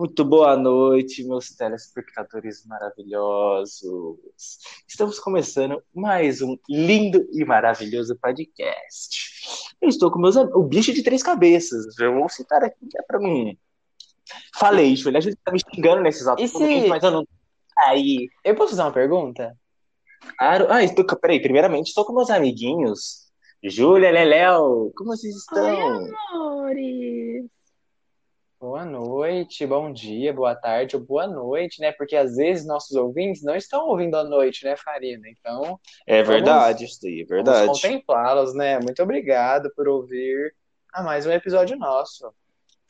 Muito boa noite, meus telespectadores maravilhosos. Estamos começando mais um lindo e maravilhoso podcast. Eu estou com meus am- o bicho de três cabeças. Eu vou citar aqui que é pra mim. Falei, Júlia, a gente tá me xingando nesses atos, se- mas eu não. Aí. Eu posso fazer uma pergunta? Claro. Ah, estou... peraí, primeiramente, estou com meus amiguinhos. Júlia, Leléo, como vocês estão? Oi, amores. Boa noite, bom dia, boa tarde ou boa noite, né? Porque às vezes nossos ouvintes não estão ouvindo à noite, né, Farina? Então, É verdade, isso daí, é vamos verdade. contemplá-los, né? Muito obrigado por ouvir a mais um episódio nosso.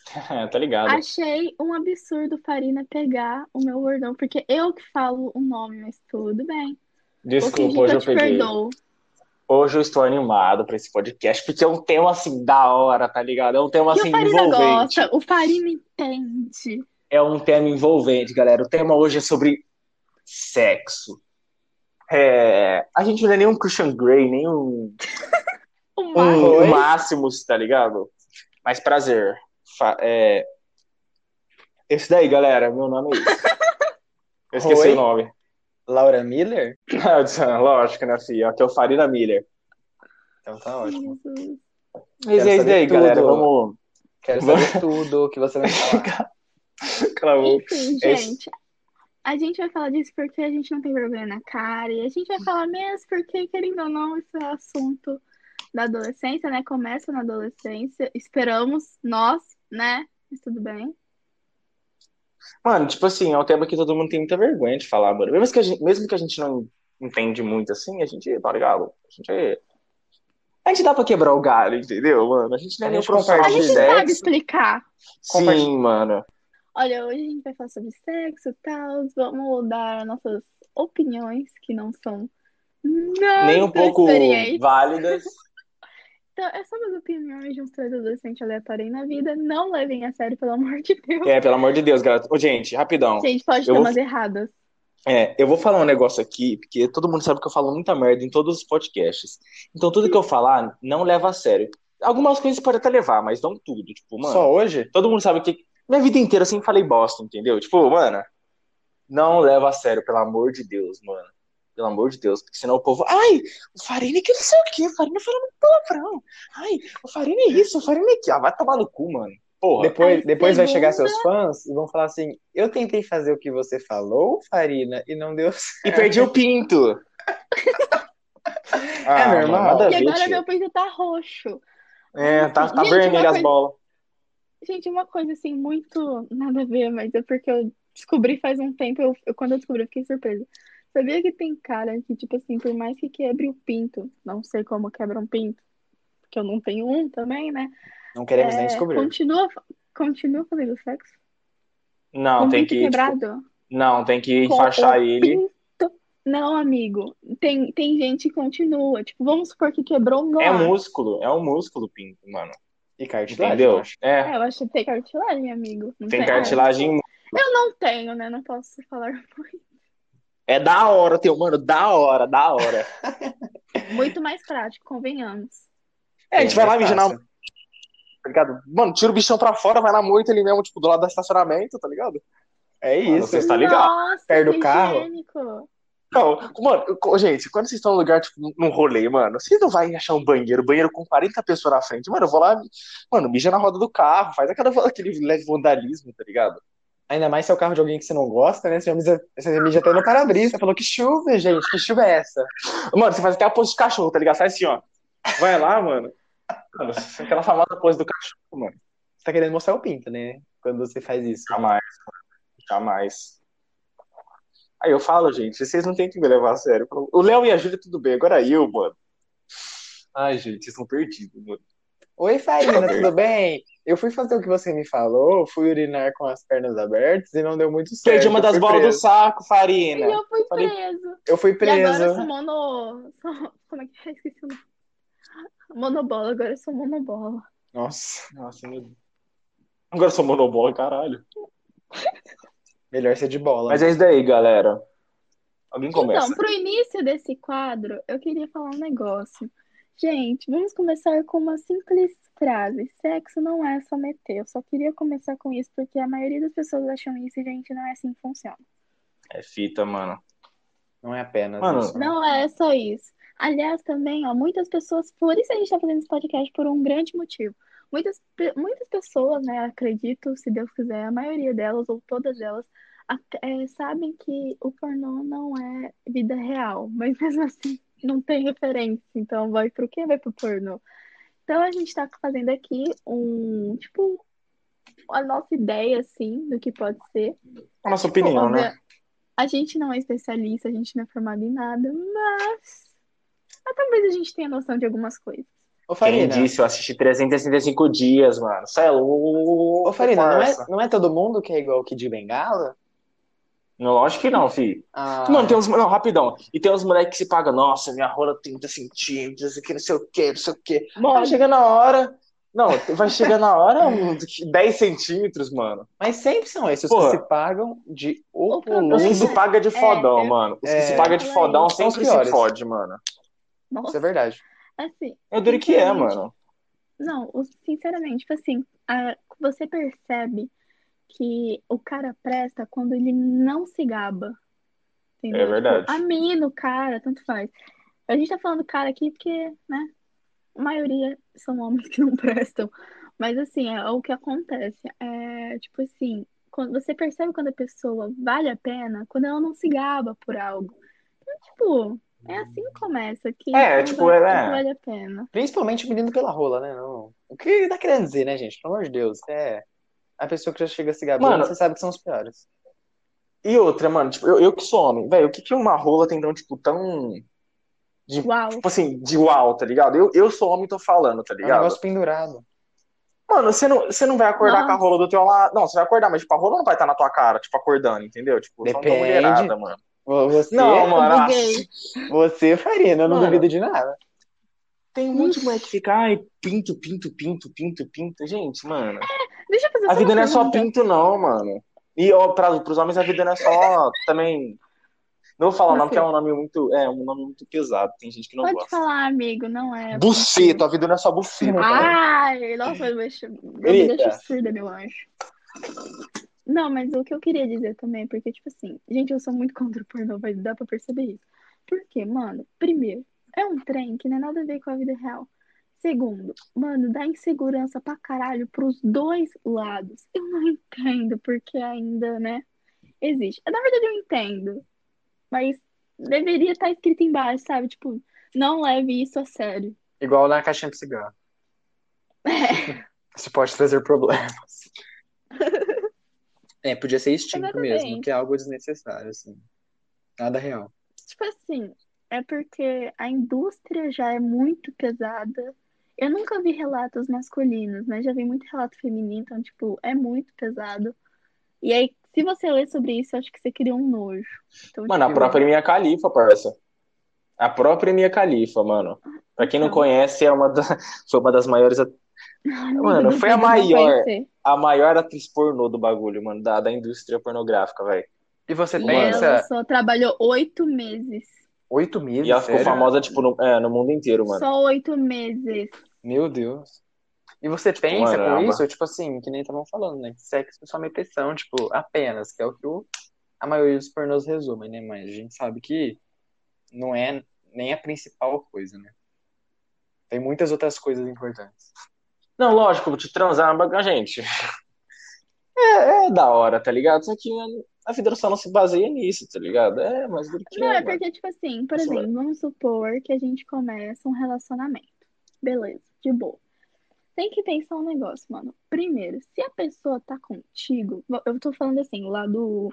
tá ligado. Achei um absurdo Farina pegar o meu bordão, porque eu que falo o nome, mas tudo bem. Desculpa, hoje eu eu te peguei. perdoo. Hoje eu estou animado pra esse podcast, porque é um tema assim da hora, tá ligado? É um tema E assim o Farina envolvente. gosta, o Farina entende. É um tema envolvente, galera. O tema hoje é sobre sexo. É, A gente não é nem um Christian Grey, nem um, O um, um? Máximos, tá ligado? Mas prazer. Fa- é, Esse daí, galera, meu nome é esse. Eu esqueci Oi? o nome. Laura Miller? Lógico, né, filho? Aqui é o Farina Miller. Então tá ótimo. Jesus. Mas é isso daí, galera. Vamos. Quero saber tudo que você vai falar. Cala boca. Enfim, Esse- gente, a gente vai falar disso porque a gente não tem vergonha na cara. E a gente vai falar mesmo porque, querendo ou não, isso é assunto da adolescência, né? Começa na adolescência. Esperamos, nós, né? Mas tudo bem. Mano, tipo assim, é um tema que todo mundo tem muita vergonha de falar, mano. Mesmo que a gente, mesmo que a gente não entende muito assim, a gente, tá ligado? A gente, a gente dá pra quebrar o galho, entendeu, mano? A gente não é A nem um gente profissional A gente sabe explicar. Sim, mano. Olha, hoje a gente vai falar sobre sexo e tal. Vamos dar nossas opiniões, que não são Nem um pouco válidas. Então, é só as opiniões de uns três adolescentes aleatórios aí na vida. Não levem a sério, pelo amor de Deus. É, pelo amor de Deus, galera. Ô, gente, rapidão. Gente, pode Eu ter vou- umas erradas. É, eu vou falar um negócio aqui, porque todo mundo sabe que eu falo muita merda em todos os podcasts. Então, tudo que eu falar, não leva a sério. Algumas coisas pode até levar, mas não tudo. Tipo, mano. Só hoje? Todo mundo sabe que. Minha vida inteira eu sempre falei bosta, entendeu? Tipo, mano, não leva a sério, pelo amor de Deus, mano. Pelo amor de Deus, porque senão o povo. Ai, o Farina que não sei o quê, o Farina fala muito palavrão. Ai, o Farina é isso, o Farina é aquilo. Ah, vai tomar no cu, mano. Porra. Depois, depois vai chegar seus fãs e vão falar assim: Eu tentei fazer o que você falou, Farina, e não deu certo. E perdi o pinto. Ah, É normal. mano, nada a E agora tio. meu peito tá roxo. É, tá, tá Gente, vermelho uma as coisa- bolas. Gente, uma coisa assim, muito nada a ver, mas é porque eu descobri faz um tempo. Eu, eu- quando eu descobri, eu fiquei surpresa. Sabia que tem cara que, tipo assim, por mais que quebre o pinto, não sei como quebra um pinto, porque eu não tenho um também, né? Não queremos nem É, descobrir. continua, continua fazendo sexo? Não, com tem que. tipo, quebrado? não, tem que Com enfaixar ele. pinto. Não, amigo. Tem, tem gente que continua. Tipo, vamos supor que quebrou um É músculo, é um músculo pinto, mano. E cartilagem, Entendeu? eu acho. É, É, eu acho que tem cartilagem, amigo. Não tem cartilagem. Eu não tenho, né? Não posso falar É da hora, teu, mano, da hora, da hora. muito mais prático, convenhamos. É, a gente vai lá mijar na. Tá ligado? Mano, tira o bichão pra fora, vai na moita ali mesmo, tipo, do lado do estacionamento, tá ligado? É Mano, isso. Você está ligado? Nossa, Perto do carro? higiênico. Não, mano, gente, quando vocês estão num lugar, tipo, num rolê, mano, vocês não vai achar um banheiro, banheiro com 40 pessoas na frente. Mano, eu vou lá, mano, mija na roda do carro, faz aquela, aquele leve vandalismo, tá ligado? Ainda mais se é o carro de alguém que você não gosta, né? Você já mija, você até no para-brisa. Falou que chuva, gente. Que chuva é essa? Mano, você faz até a pose de cachorro, tá ligado? Sai assim, ó. Vai lá, mano. Mano, aquela famosa pose do cachorro, mano. Você tá querendo mostrar o pinto, né? Quando você faz isso. Jamais. Jamais. Aí eu falo, gente, vocês não têm que me levar a sério. O Léo e a Júlia, tudo bem. Agora eu, mano. Ai, gente, vocês estão perdidos, mano. Oi, Farina, tudo bem? Eu fui fazer o que você me falou, fui urinar com as pernas abertas e não deu muito certo. Perdi uma das bolas do preso. saco, E Farina. eu fui Falei- preso. Eu fui E agora eu preso. sou mono. Como é que é? Esqueci o nome. Monobola, agora eu sou monobola. Nossa, Nossa, meu Deus. Agora eu sou monobola, caralho. melhor ser de bola. Mas é isso daí, galera. Alguém começa. Então, pro início desse quadro, eu queria falar um negócio. Gente, vamos começar com uma simples frase, sexo não é só meter. Eu só queria começar com isso porque a maioria das pessoas acham isso e, gente, não é assim que funciona. É fita, mano. Não é apenas Mano, isso. né? Não é só isso. Aliás, também, ó, muitas pessoas, por isso a gente tá fazendo esse podcast por um grande motivo. Muitas, muitas pessoas, né, acredito, se Deus quiser, a maioria delas, ou todas elas, é, sabem que o pornô não é vida real, mas mesmo assim não tem referência. Então vai pro quê? Vai pro pornô. Então a gente tá fazendo aqui um, tipo, a nossa ideia, assim, do que pode ser. A nossa Tipo, opinião, óbvia- né? A gente não é especialista, a gente não é formado em nada, mas, mas talvez a gente tenha noção de algumas coisas. Ô, Quem Farina, disse? Eu assisti 365 dias, mano. Isso é louco. ô, Farina não, é, não é todo mundo que é igual o Kid Bengala? Não, lógico que não, fi. Ah, Mano, tem uns. Não, rapidão. E tem uns moleques que se pagam, nossa, minha rola tem 30 centímetros, aqui não sei o quê, não sei o quê. Vai Bom, chegar na hora. Não, vai chegar na hora uns 10 centímetros, mano. Mas sempre são esses Porra. que se pagam de O problema Os que se paga de fodão, é, mano. Os que é, se paga de fodão os sempre se piores. fode, mano. Isso é nossa, verdade. assim, Eu duro que é, mano. Não, sinceramente, tipo assim, a- você percebe que o cara presta quando ele não se gaba. Entendeu? É verdade. Tipo, a mina, o cara, tanto faz. A gente tá falando cara aqui porque, né, a maioria são homens que não prestam. Mas assim, é o que acontece. É, tipo assim, quando você percebe quando a pessoa vale a pena, quando ela não se gaba por algo. Então, tipo, é assim que começa, que É, tipo, vale, é- vale a pena. Principalmente menino pela rola, né? Não. O que tá querendo dizer, né, gente? Pelo amor de Deus. É. A pessoa que já chega a se gabando, Mano, você sabe que são os piores. E outra, mano, tipo, eu, eu que sou homem, velho, o que que uma rola tem tão, tipo, tão. De, Uau. tipo assim, de uau, tá ligado? Eu, eu sou homem e tô falando, tá É um ligado? negócio pendurado. Mano, você não, você não vai acordar com a Nossa. rola do teu lado. Não, você vai acordar, mas tipo, a rola não vai estar na tua cara, tipo, acordando, entendeu? Tipo, só uma Depende. mulherada, mano. Você, Não, mano, ah, buguei. você, Farina, eu não Mano. duvido de nada. tem um monte de mulher que fica, ai, pinto, pinto, pinto, pinto, pinto. Gente, mano, Deixa eu fazer a vida não é só pinto, não, mano. E ó, pra, pros homens a vida não é só também. Não vou falar o nome, porque é um nome muito. É um nome muito pesado. Tem gente que não Pode gosta. falar, amigo, não é. Buceta, a vida não é só buceta. Ai, nossa, eu me deixo surda, meu anjo. Não, mas o que eu queria dizer também, porque, tipo assim, gente, eu sou muito contra o pornô, vai dar pra perceber isso. Por quê, mano? Primeiro, é um trem que não é nada a ver com a vida real. Segundo, mano, dá insegurança pra caralho pros dois lados. Eu não entendo porque ainda, né, existe. Na verdade, eu entendo, mas deveria estar escrito embaixo, sabe? Tipo, não leve isso a sério. Igual na caixinha de cigarro. Isso pode trazer problemas. É, podia ser extinto mesmo, que é algo desnecessário, assim. Nada real. Tipo assim, é porque a indústria já é muito pesada. Eu nunca vi relatos masculinos, mas já vi muito relato feminino, então, tipo, é muito pesado. E aí, se você ler sobre isso, eu acho que você cria um nojo. Então, Mano, a tipo, própria Mia Khalifa, parça. A própria Mia Khalifa, mano. Pra quem não Não. conhece, é uma da... foi uma das maiores, amigo, Mano, foi a não maior. a maior atriz pornô do bagulho, mano, da, da indústria pornográfica, velho. E você E pensa, ela só trabalhou oito meses. oito meses, E ela ficou sério? famosa, tipo, no, é, no mundo inteiro, mano. Só oito meses. Meu Deus. E você pensa com caramba. isso, tipo assim, que nem estavam falando, né? Que sexo é só meteção, tipo, apenas, que é o que o- a maioria dos pornôs resumem, né? Mas a gente sabe que não é nem a principal coisa, né? Tem muitas outras coisas importantes. Não, lógico, te transar uma baga- gente. É, é da hora, tá ligado? Só que a vida só não se baseia nisso, tá ligado? É, mas do que Não, é, porque, tipo assim, por exemplo, vamos supor que a gente começa um relacionamento. Beleza, de boa. Tem que pensar um negócio, mano. Primeiro, se a pessoa tá contigo, eu tô falando assim, o lado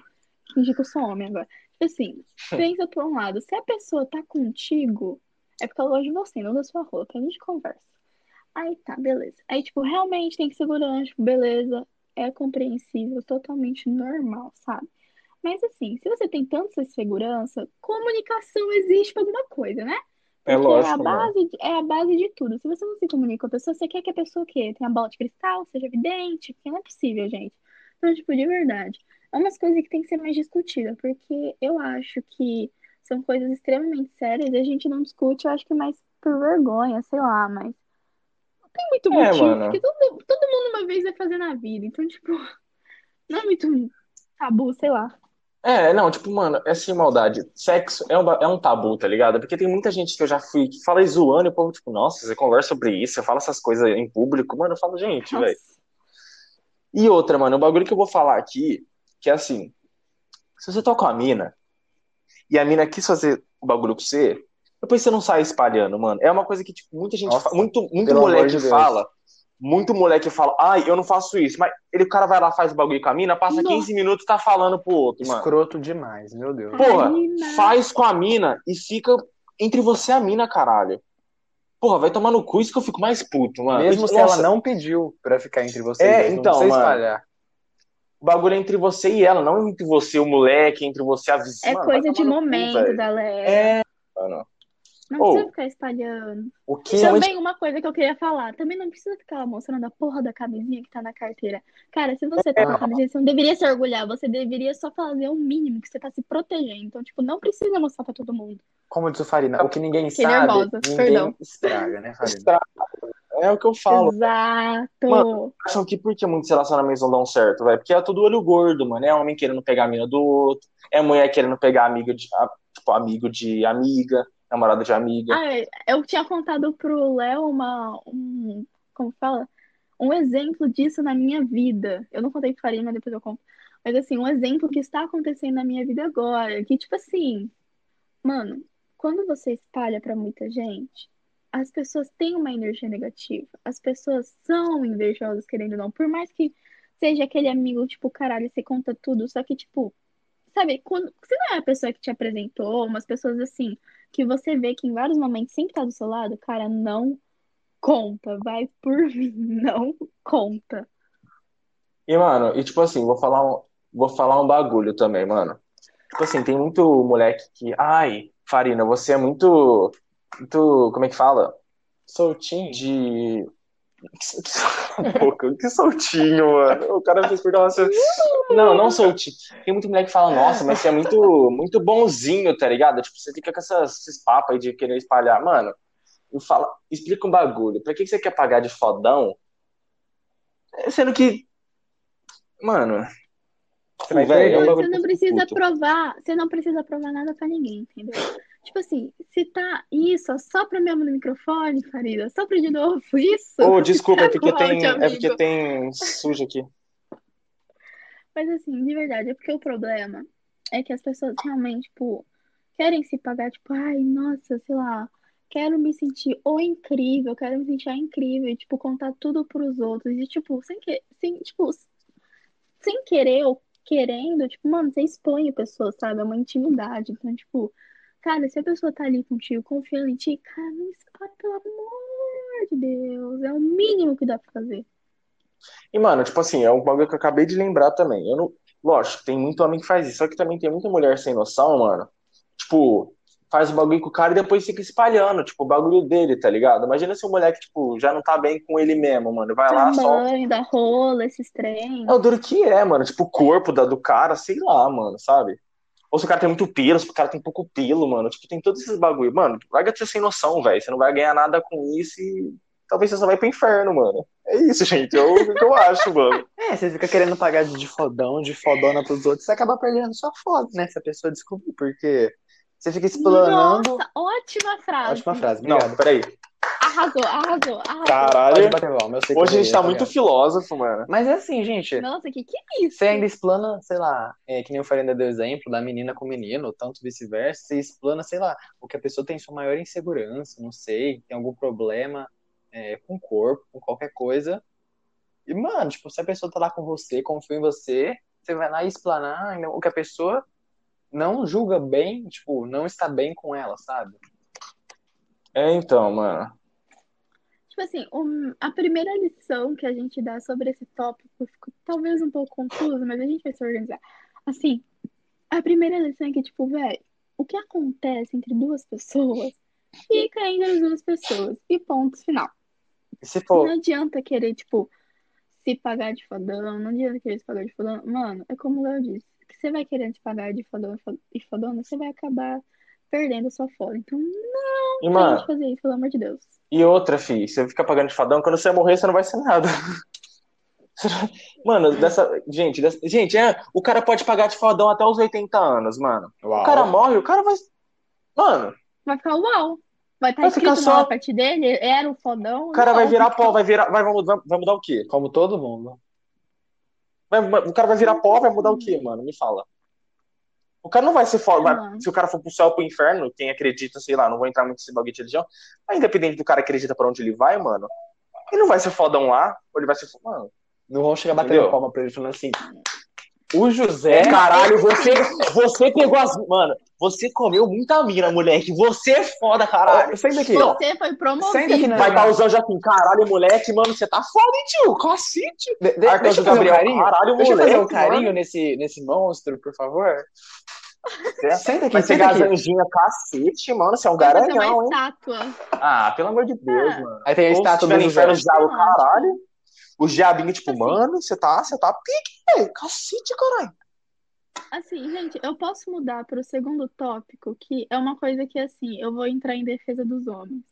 fingir que eu sou homem agora. Tipo assim, pensa por um lado, se a pessoa tá contigo, é porque ela gosta de você, não da sua roupa, a gente conversa. Aí tá, beleza. Aí, tipo, realmente tem segurança, tipo, beleza, é compreensível, totalmente normal, sabe? Mas assim, se você tem tanta segurança, comunicação existe pra alguma coisa, né? É lógico, a mano. base, de- é a base de tudo. Se você não se comunica com a pessoa, você quer que a pessoa o quê? Tenha bola de cristal, seja evidente, porque não é possível, gente. Então, tipo, de verdade. É umas coisas que tem que ser mais discutida, porque eu acho que são coisas extremamente sérias e a gente não discute, eu acho que mais por vergonha, sei lá, mas tem muito É, motivo, mano. porque todo, todo mundo uma vez vai fazer na vida. Então, tipo, não é muito tabu, sei lá. É, não, tipo, mano, é sem maldade. Sexo é um, é um tabu, tá ligado? Porque tem muita gente que eu já fui que fala zoando e o povo, tipo, nossa, você conversa sobre isso, você fala essas coisas em público. Mano, eu falo, gente, velho. E outra, mano, o bagulho que eu vou falar aqui, que é assim, se você toca uma mina e a mina quis fazer o bagulho com você, depois você não sai espalhando, mano. É uma coisa que, tipo, muita gente Nossa, fala, muito, muito moleque de fala, muito moleque fala, ai, eu não faço isso, mas ele, o cara vai lá, faz o bagulho com a mina, passa Nossa. 15 minutos e tá falando pro outro, mano. Escroto demais, meu Deus. Porra, faz com a mina e fica entre você e a mina, caralho. Porra, vai tomar no cu, isso que eu fico mais puto, mano. Mesmo E, se nossa, ela não pediu pra ficar entre vocês, É, não então, precisa mano. espalhar. O bagulho é entre você e ela, não entre você, o moleque, entre você, a vizinha. É Mano, coisa de cu, momento, velho. galera. É, mano. Não precisa ficar espalhando. O que E é também uma coisa que eu queria falar, também não precisa ficar mostrando a porra da camisinha que tá na carteira. Cara, se você tá com a camisinha, você não deveria se orgulhar, você deveria só fazer o mínimo que você tá se protegendo. Então, tipo, não precisa mostrar pra todo mundo. Como diz o Farina, o que ninguém Fiquei sabe, nervosa, ninguém perdão. estraga, né, Farina? estraga. É o que eu falo. Exato. Mano, Acham que por que muitos relacionamentos não dão certo, velho? Porque é tudo olho gordo, mano. É homem querendo pegar a mina do outro, é mulher querendo pegar amiga de, a- tipo, amigo de amiga, namorada de amiga. Ah, eu tinha contado pro Léo uma, um, como fala? Um exemplo disso na minha vida. Eu não contei pro Farinha, mas depois eu conto. Mas assim, um exemplo que está acontecendo na minha vida agora, que tipo assim, mano, quando você espalha pra muita gente, as pessoas têm uma energia negativa. As pessoas são invejosas, querendo ou não. Por mais que seja aquele amigo, tipo, caralho, você conta tudo, só que, tipo, sabe, quando você não é a pessoa que te apresentou, umas pessoas assim, que você vê que em vários momentos sempre tá do seu lado, cara, não conta, vai por mim, não conta. E, mano, e tipo assim, vou falar um, vou falar um bagulho também, mano. Tipo assim, tem muito moleque que, ai, Farina, você é muito, muito, como é que fala? Soltinho. De. Que, boca, que soltinho, mano. O cara fez perder uma. Não, não soltinho. Tem muito moleque que fala, nossa, mas você é muito, muito bonzinho, tá ligado? Tipo, você fica com essas, esses papos aí de querer espalhar. Mano, eu falo, explica um bagulho. Pra que que você quer pagar de fodão? Sendo que. Mano. Você vai é um bagulho Você não precisa puto. provar, você não precisa provar nada pra ninguém, entendeu? Tipo assim, se tá isso, só pra mesmo no microfone, Farida, só pra de novo isso. Ô, desculpa, é porque Volte, tem, é porque tem sujo aqui. Mas assim, de verdade, é porque o problema é que as pessoas realmente, tipo, querem se pagar, tipo, ai, nossa, sei lá, quero me sentir ou incrível, quero me sentir incrível, e, tipo, contar tudo pros outros. E, tipo, sem que, sem, tipo, sem querer ou querendo, tipo, mano, você expõe a pessoa, sabe? É uma intimidade. Então, tipo, cara, se a pessoa tá ali contigo, confiando em ti, cara, não espalha, pelo amor de Deus. É o mínimo que dá pra fazer. E, mano, tipo assim, é um bagulho que eu acabei de lembrar também. Eu não... Lógico, tem muito homem que faz isso, só que também tem muita mulher sem noção, mano. Tipo, faz o bagulho com o cara e depois fica espalhando, tipo, o bagulho dele, tá ligado? Imagina se o moleque, tipo, já não tá bem com ele mesmo, mano. Vai lá, só. Da rola, esses trem. É o duro que é, mano. Tipo, o corpo da, do cara, sei lá, mano, sabe? Ou se o cara tem muito pelo, se o cara tem pouco pelo, mano. Tipo, tem todos esses bagulho. Mano, larga de ser sem noção, velho. Você não vai ganhar nada com isso e talvez você só vai pro inferno, mano. É isso, gente. É o que eu acho, mano. É, você fica querendo pagar de fodão, de fodona pros outros, você acaba perdendo sua foda, né? Se a pessoa descobrir, porque você fica explanando. Nossa, ótima frase. Ótima frase, Não, obrigado. peraí. Arrasou, arrasou, arrasou. Pode Caralho. bater palma, eu sei que Hoje a gente tá errei, muito obrigado. filósofo, mano. Mas é assim, gente. Nossa, que que é isso? Você ainda explana, sei lá, é, que nem o Farenda deu exemplo da menina com o menino, tanto vice-versa, você explana, sei lá, o que a pessoa tem sua maior insegurança, não sei, tem algum problema é, com o corpo, com qualquer coisa. E, mano, tipo, se a pessoa tá lá com você, confia em você, você vai lá e explanar o que a pessoa não julga bem, tipo, não está bem com ela, sabe? É, então, mano. Tipo assim, um- a primeira lição que a gente dá sobre esse tópico ficou talvez um pouco confuso, mas a gente vai se organizar. Assim, a primeira lição é que, tipo, velho, o que acontece entre duas pessoas fica entre as duas pessoas. E ponto final. Se for, Não adianta querer, tipo, se pagar de fodão, não adianta querer se pagar de fodão. Mano, é como o Léo disse, que você vai querendo se pagar de fodão e fo- e fodona, você vai acabar perdendo a sua foda. Então, não E, mano, que fazer isso, pelo amor de Deus. e outra, fi, você fica pagando de fadão, quando você morrer, você não vai ser nada. Mano, dessa. Gente, dessa- gente, é, o cara pode pagar de fadão até os 80 anos, mano. Uau. O cara morre, o cara vai. Mano, Vai ficar uau. Vai estar Vai ficar escrito só- na lapete dele, era o fodão. o cara vai virar pó, vai virar. Vai, vai mudar, vai mudar o quê? Como todo mundo. Vai- vai- o cara vai virar pó, vai mudar o quê, mano? Me fala. O cara não vai ser foda. se o cara for pro céu ou pro inferno, quem acredita, sei lá, não vou entrar muito nesse bagulho de religião, mas independente do cara acredita pra onde ele vai, mano, ele não vai ser fodão lá, ou ele vai ser. Mano, Não vão chegar batendo Entendeu? palma pra ele falando assim. O José. É, caralho, você, você pegou as. Mano, você comeu muita mina, moleque. Você é foda, caralho. Ó, Senta aqui. Não. Você foi Senta aqui promovido. na- Vai estar os anjos assim, caralho, moleque, mano, você tá foda, hein, tio? Cacete. De- deixa eu fazer um Gabriel, carinho. caralho, deixa eu fazer um moleque, carinho mano. nesse, nesse monstro, por favor. Você Senta aqui, vai senta aqui. cacete, mano. Você é um garanhão, hein? estátua. Ah, pelo amor de Deus, Ah. mano. Aí tem a estátua do José. o lá, caralho. Os diabinhos, tipo, Assim. mano, você tá, você tá pique, velho. Cacete, caralho. Assim, gente, eu posso mudar para o segundo tópico, que é uma coisa que, assim, eu vou entrar em defesa dos homens.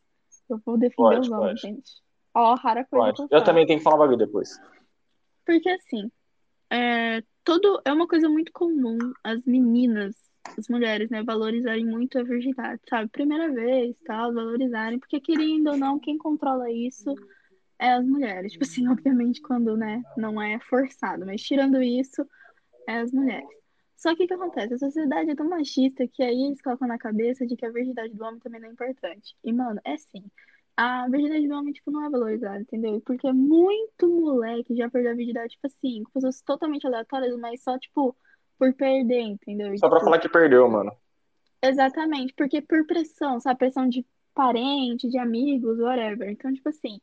Eu vou defender Pode, os homens, pode. gente. Ó, rara coisa Pode. eu também tenho que falar bagulho depois. Porque, assim, é, todo, é uma coisa muito comum as meninas, as mulheres, né, valorizarem muito a virgindade, sabe? Primeira vez, tal, valorizarem, porque querendo ou não, quem controla isso é as mulheres. Tipo assim, obviamente quando, né, não é forçado, mas tirando isso, é as mulheres. Só que o que acontece? A sociedade é tão machista que aí eles colocam na cabeça de que a virgindade do homem também não é importante. E, mano, é sim. A virgindade do homem, tipo, não é valorizada, entendeu? Porque muito moleque já perdeu a virgindade, tipo assim, com pessoas totalmente aleatórias, mas só, tipo, por perder, entendeu? E, Só pra tipo, falar que perdeu, mano. Exatamente, porque por pressão, sabe? Pressão de parente, de amigos, whatever. Então, tipo assim,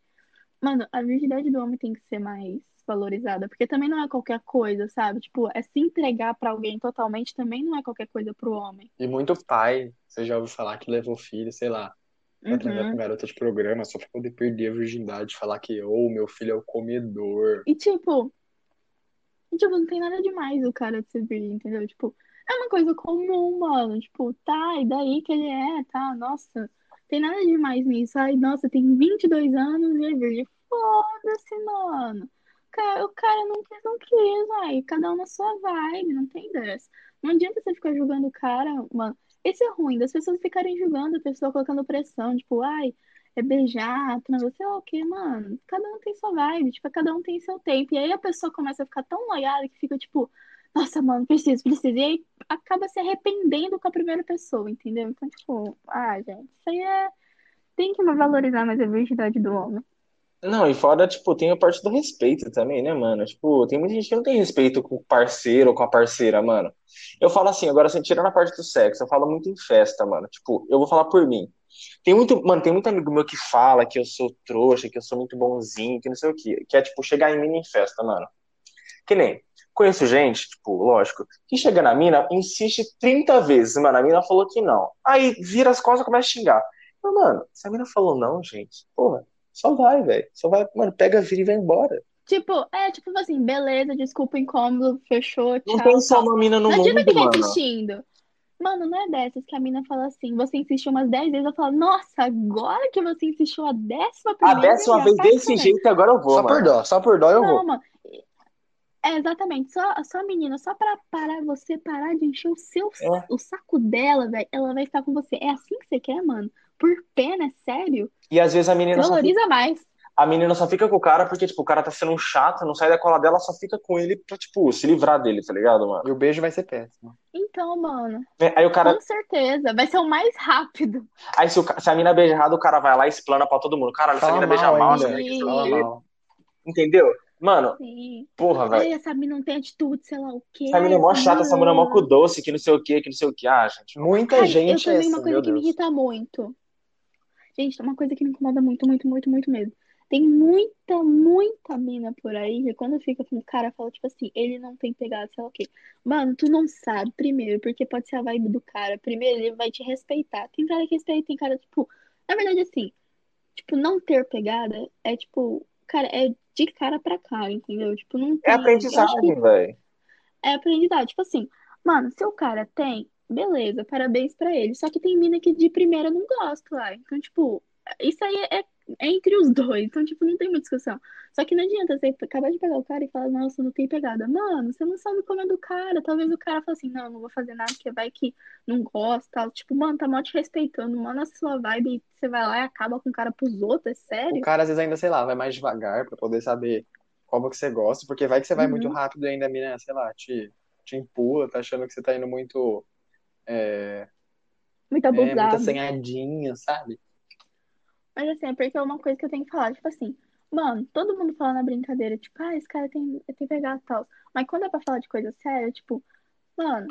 mano, a virgindade do homem tem que ser mais valorizada, porque também não é qualquer coisa, sabe? Tipo, é se entregar pra alguém totalmente também não é qualquer coisa pro homem. E muito pai, você já ouviu falar que levou filho, sei lá, pra transar com Uhum. garota de programa só pra poder perder a virgindade, falar que, ô, meu filho é o comedor. E tipo, e, tipo, não tem nada demais o cara de ser virgem, entendeu? Tipo, é uma coisa comum, mano. Tipo, tá, e daí que ele é, tá, nossa, tem nada demais nisso. Ai, nossa, tem 22 anos e é virgem. Foda-se, mano. Ca- O cara não quis, não quis, ai, cada um na sua vibe, não tem dessa. Não adianta você ficar julgando o cara, mano. Esse é ruim, das pessoas ficarem julgando a pessoa, colocando pressão, tipo, ai, é beijar, transar, sei lá o que, mano. Cada um tem sua vibe, tipo, cada um tem seu tempo. E aí a pessoa começa a ficar tão noiada que fica, tipo, nossa, mano, preciso, preciso. E aí acaba se arrependendo com a primeira pessoa, entendeu? Então, tipo, ah, gente, isso aí é. Tem que valorizar mais a virgindade do homem. Não, e fora, tipo, tem a parte do respeito também, né, mano? Tipo, tem muita gente que não tem respeito com o parceiro ou com a parceira, mano. Eu falo assim, agora, assim, tirando a parte do sexo, eu falo muito em festa, mano. Tipo, eu vou falar por mim. Tem muito, mano, tem muito amigo meu que fala que eu sou trouxa, que eu sou muito bonzinho, que não sei o quê. Que é, tipo, chegar em mim em festa, mano. Que nem, conheço gente, tipo, lógico, que chega na mina, insiste 30 vezes, mano, a mina falou que não. Aí vira as costas e começa a xingar. Eu, mano, se a mina falou não, gente, porra, só vai, velho. Só vai, mano, pega a vida e vai embora. Tipo, é tipo assim, beleza, desculpa o incômodo, fechou, Não tchau, tem só uma mina no Não mundo, ficar mano. insistindo. Mano, não é dessas que a mina fala assim, você insistiu umas 10 vezes, eu falo, nossa, agora que você insistiu a décima A primeira, décima já vez tá desse jeito, agora eu vou, Só por mano. dó, só por dó eu Não, vou. mano. É exatamente, só, só a menina, só pra parar você parar de encher o seu É. o saco dela, velho, ela vai estar com você. É assim que você quer, mano? Por pena, é sério? E às vezes a menina só fica, Valoriza mais. a menina só fica com o cara porque, tipo, o cara tá sendo um chato, não sai da cola dela, só fica com ele pra, tipo, se livrar dele, tá ligado, mano? E o beijo vai ser péssimo. Então, mano, Aí o cara, com certeza, vai ser o mais rápido. aí se, o se a mina beija errado, o cara vai lá e explana pra todo mundo. Caralho, essa Fala mina beija mal essa mina dele. mal. Entendeu? Mano, Sim. porra, velho. Essa mina não tem atitude, sei lá o quê. Essa mina é mó chata, essa mina é mó cu doce, que não sei o que, que não sei o que. Ah, gente. Muita Ai, eu gente é também, uma assim, coisa que me irrita muito. Gente, uma coisa que me incomoda muito, muito, muito, muito mesmo. Tem muita, muita mina por aí que quando fica com o cara, fala tipo assim, ele não tem pegado, sei lá o quê. Mano, tu não sabe, primeiro, porque pode ser a vibe do cara. Primeiro, ele vai te respeitar. Tem cara que respeita, tem cara, tipo. Na verdade, assim, tipo, não ter pegada é tipo. Cara, é de cara pra cara, entendeu? Tipo, não É tem. Que aprendizagem, velho. é aprendizado. Tipo assim, mano, se o cara tem, beleza, parabéns pra ele. Só que tem mina que de primeira não gosto, lá. Então, tipo, isso aí é, é entre os dois. Então, tipo, não tem muita discussão. Só que não adianta você acabar de pegar o cara e falar, nossa, não tem pegada. Mano, você não sabe como é do cara. Talvez o cara fale assim, não, não vou fazer nada, porque vai que não gosta. Tipo, mano, tá mal te respeitando, mano, a sua vibe, e você vai lá e acaba com o cara pros outros, é O sério? cara às vezes ainda, sei lá, vai mais devagar pra poder saber como que você gosta, porque vai que você vai muito Uhum. rápido e ainda a mina, sei lá, te, te empurra, tá achando que você tá indo muito, é, Muito é, muito abusado. assanhadinha, sabe? Mas assim, é porque é uma coisa que eu tenho que falar, tipo assim, mano, todo mundo fala na brincadeira, tipo, ah, esse cara tem, tem pegado tal. Mas quando é pra falar de coisa séria, tipo, mano,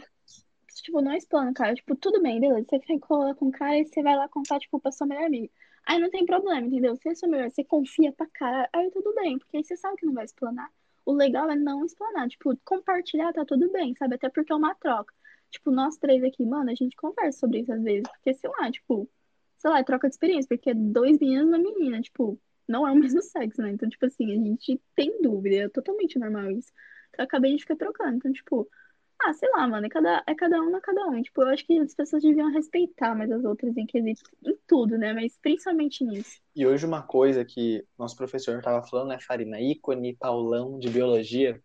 tipo, não explana, cara. Tipo, tudo bem, beleza. Você ficou com o cara e você vai lá contar, tipo, pra sua melhor amiga. Aí não tem problema, entendeu? Se é sua melhor, você confia pra cara, aí tudo bem, porque aí você sabe que não vai explanar. O legal é não explanar, tipo, compartilhar tá tudo bem, sabe? Até porque é uma troca. Tipo, nós três aqui, mano, a gente conversa sobre isso às vezes, porque sei lá, tipo, sei lá, é troca de experiência, porque é dois meninos e uma menina, tipo, não é o mesmo sexo, né? Então, tipo assim, a gente tem dúvida, é totalmente normal isso. Então, acabei de ficar trocando. Então, tipo, ah, sei lá, mano, é cada, é cada um, é cada um. Tipo, eu acho que as pessoas deviam respeitar mais as outras em quesito, em tudo, né? Mas principalmente nisso. E hoje uma coisa que nosso professor estava falando, né, Farina, ícone Paulão de biologia,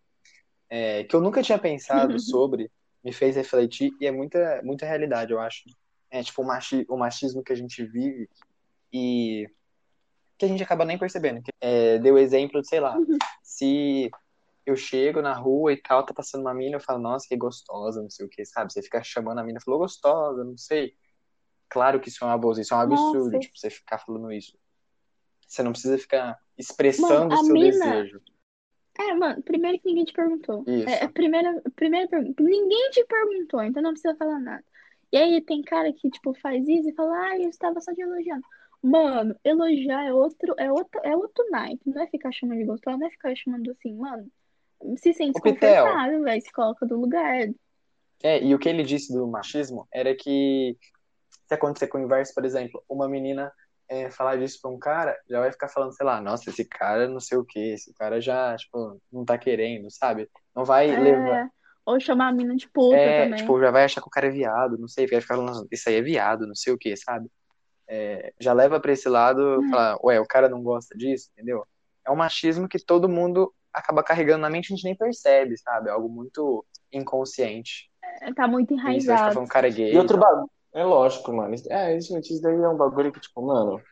é, que eu nunca tinha pensado sobre, me fez refletir e é muita, muita realidade, eu acho. É tipo o, machi, o machismo que a gente vive e que a gente acaba nem percebendo. É, deu exemplo de, sei lá, se eu chego na rua e tal, tá passando uma mina, eu falo, nossa, que gostosa, não sei o que, sabe? Você fica chamando a mina, falou gostosa, não sei. Claro que isso é um abuso, isso é um absurdo, Nossa. tipo, você ficar falando isso. Você não precisa ficar expressando Mano, o seu mina- desejo. É, mano, primeiro que ninguém te perguntou. Isso. É, primeira, primeira pergunta. Ninguém te perguntou, então não precisa falar nada. E aí tem cara que, tipo, faz isso e fala, ah, eu estava só te elogiando. Mano, elogiar é outro, é outro, é outro naipe. Não é ficar chamando de gostosa, não é ficar chamando assim, mano. Se sente desconfortável, velho, se coloca do lugar. É, e o que ele disse do machismo era que se acontecer com o inverso, por exemplo, uma menina é, falar disso pra um cara, já vai ficar falando, sei lá, nossa, esse cara não sei o que, esse cara já, tipo, não tá querendo, sabe? Não vai levar. É, ou chamar a mina de puta É, também. tipo, já vai achar que o cara é viado, não sei, vai ficar falando, isso aí é viado, não sei o que, sabe? É, já leva pra esse lado, falar, ué, o cara não gosta disso, entendeu? É um machismo que todo mundo acaba carregando na mente, a gente nem percebe, sabe? É algo muito inconsciente. Tá muito Isso, vai ficar enraizado. falando cara é gay. E outro bagulho. É lógico, mano. É, gente, isso daí é um bagulho que, tipo, mano.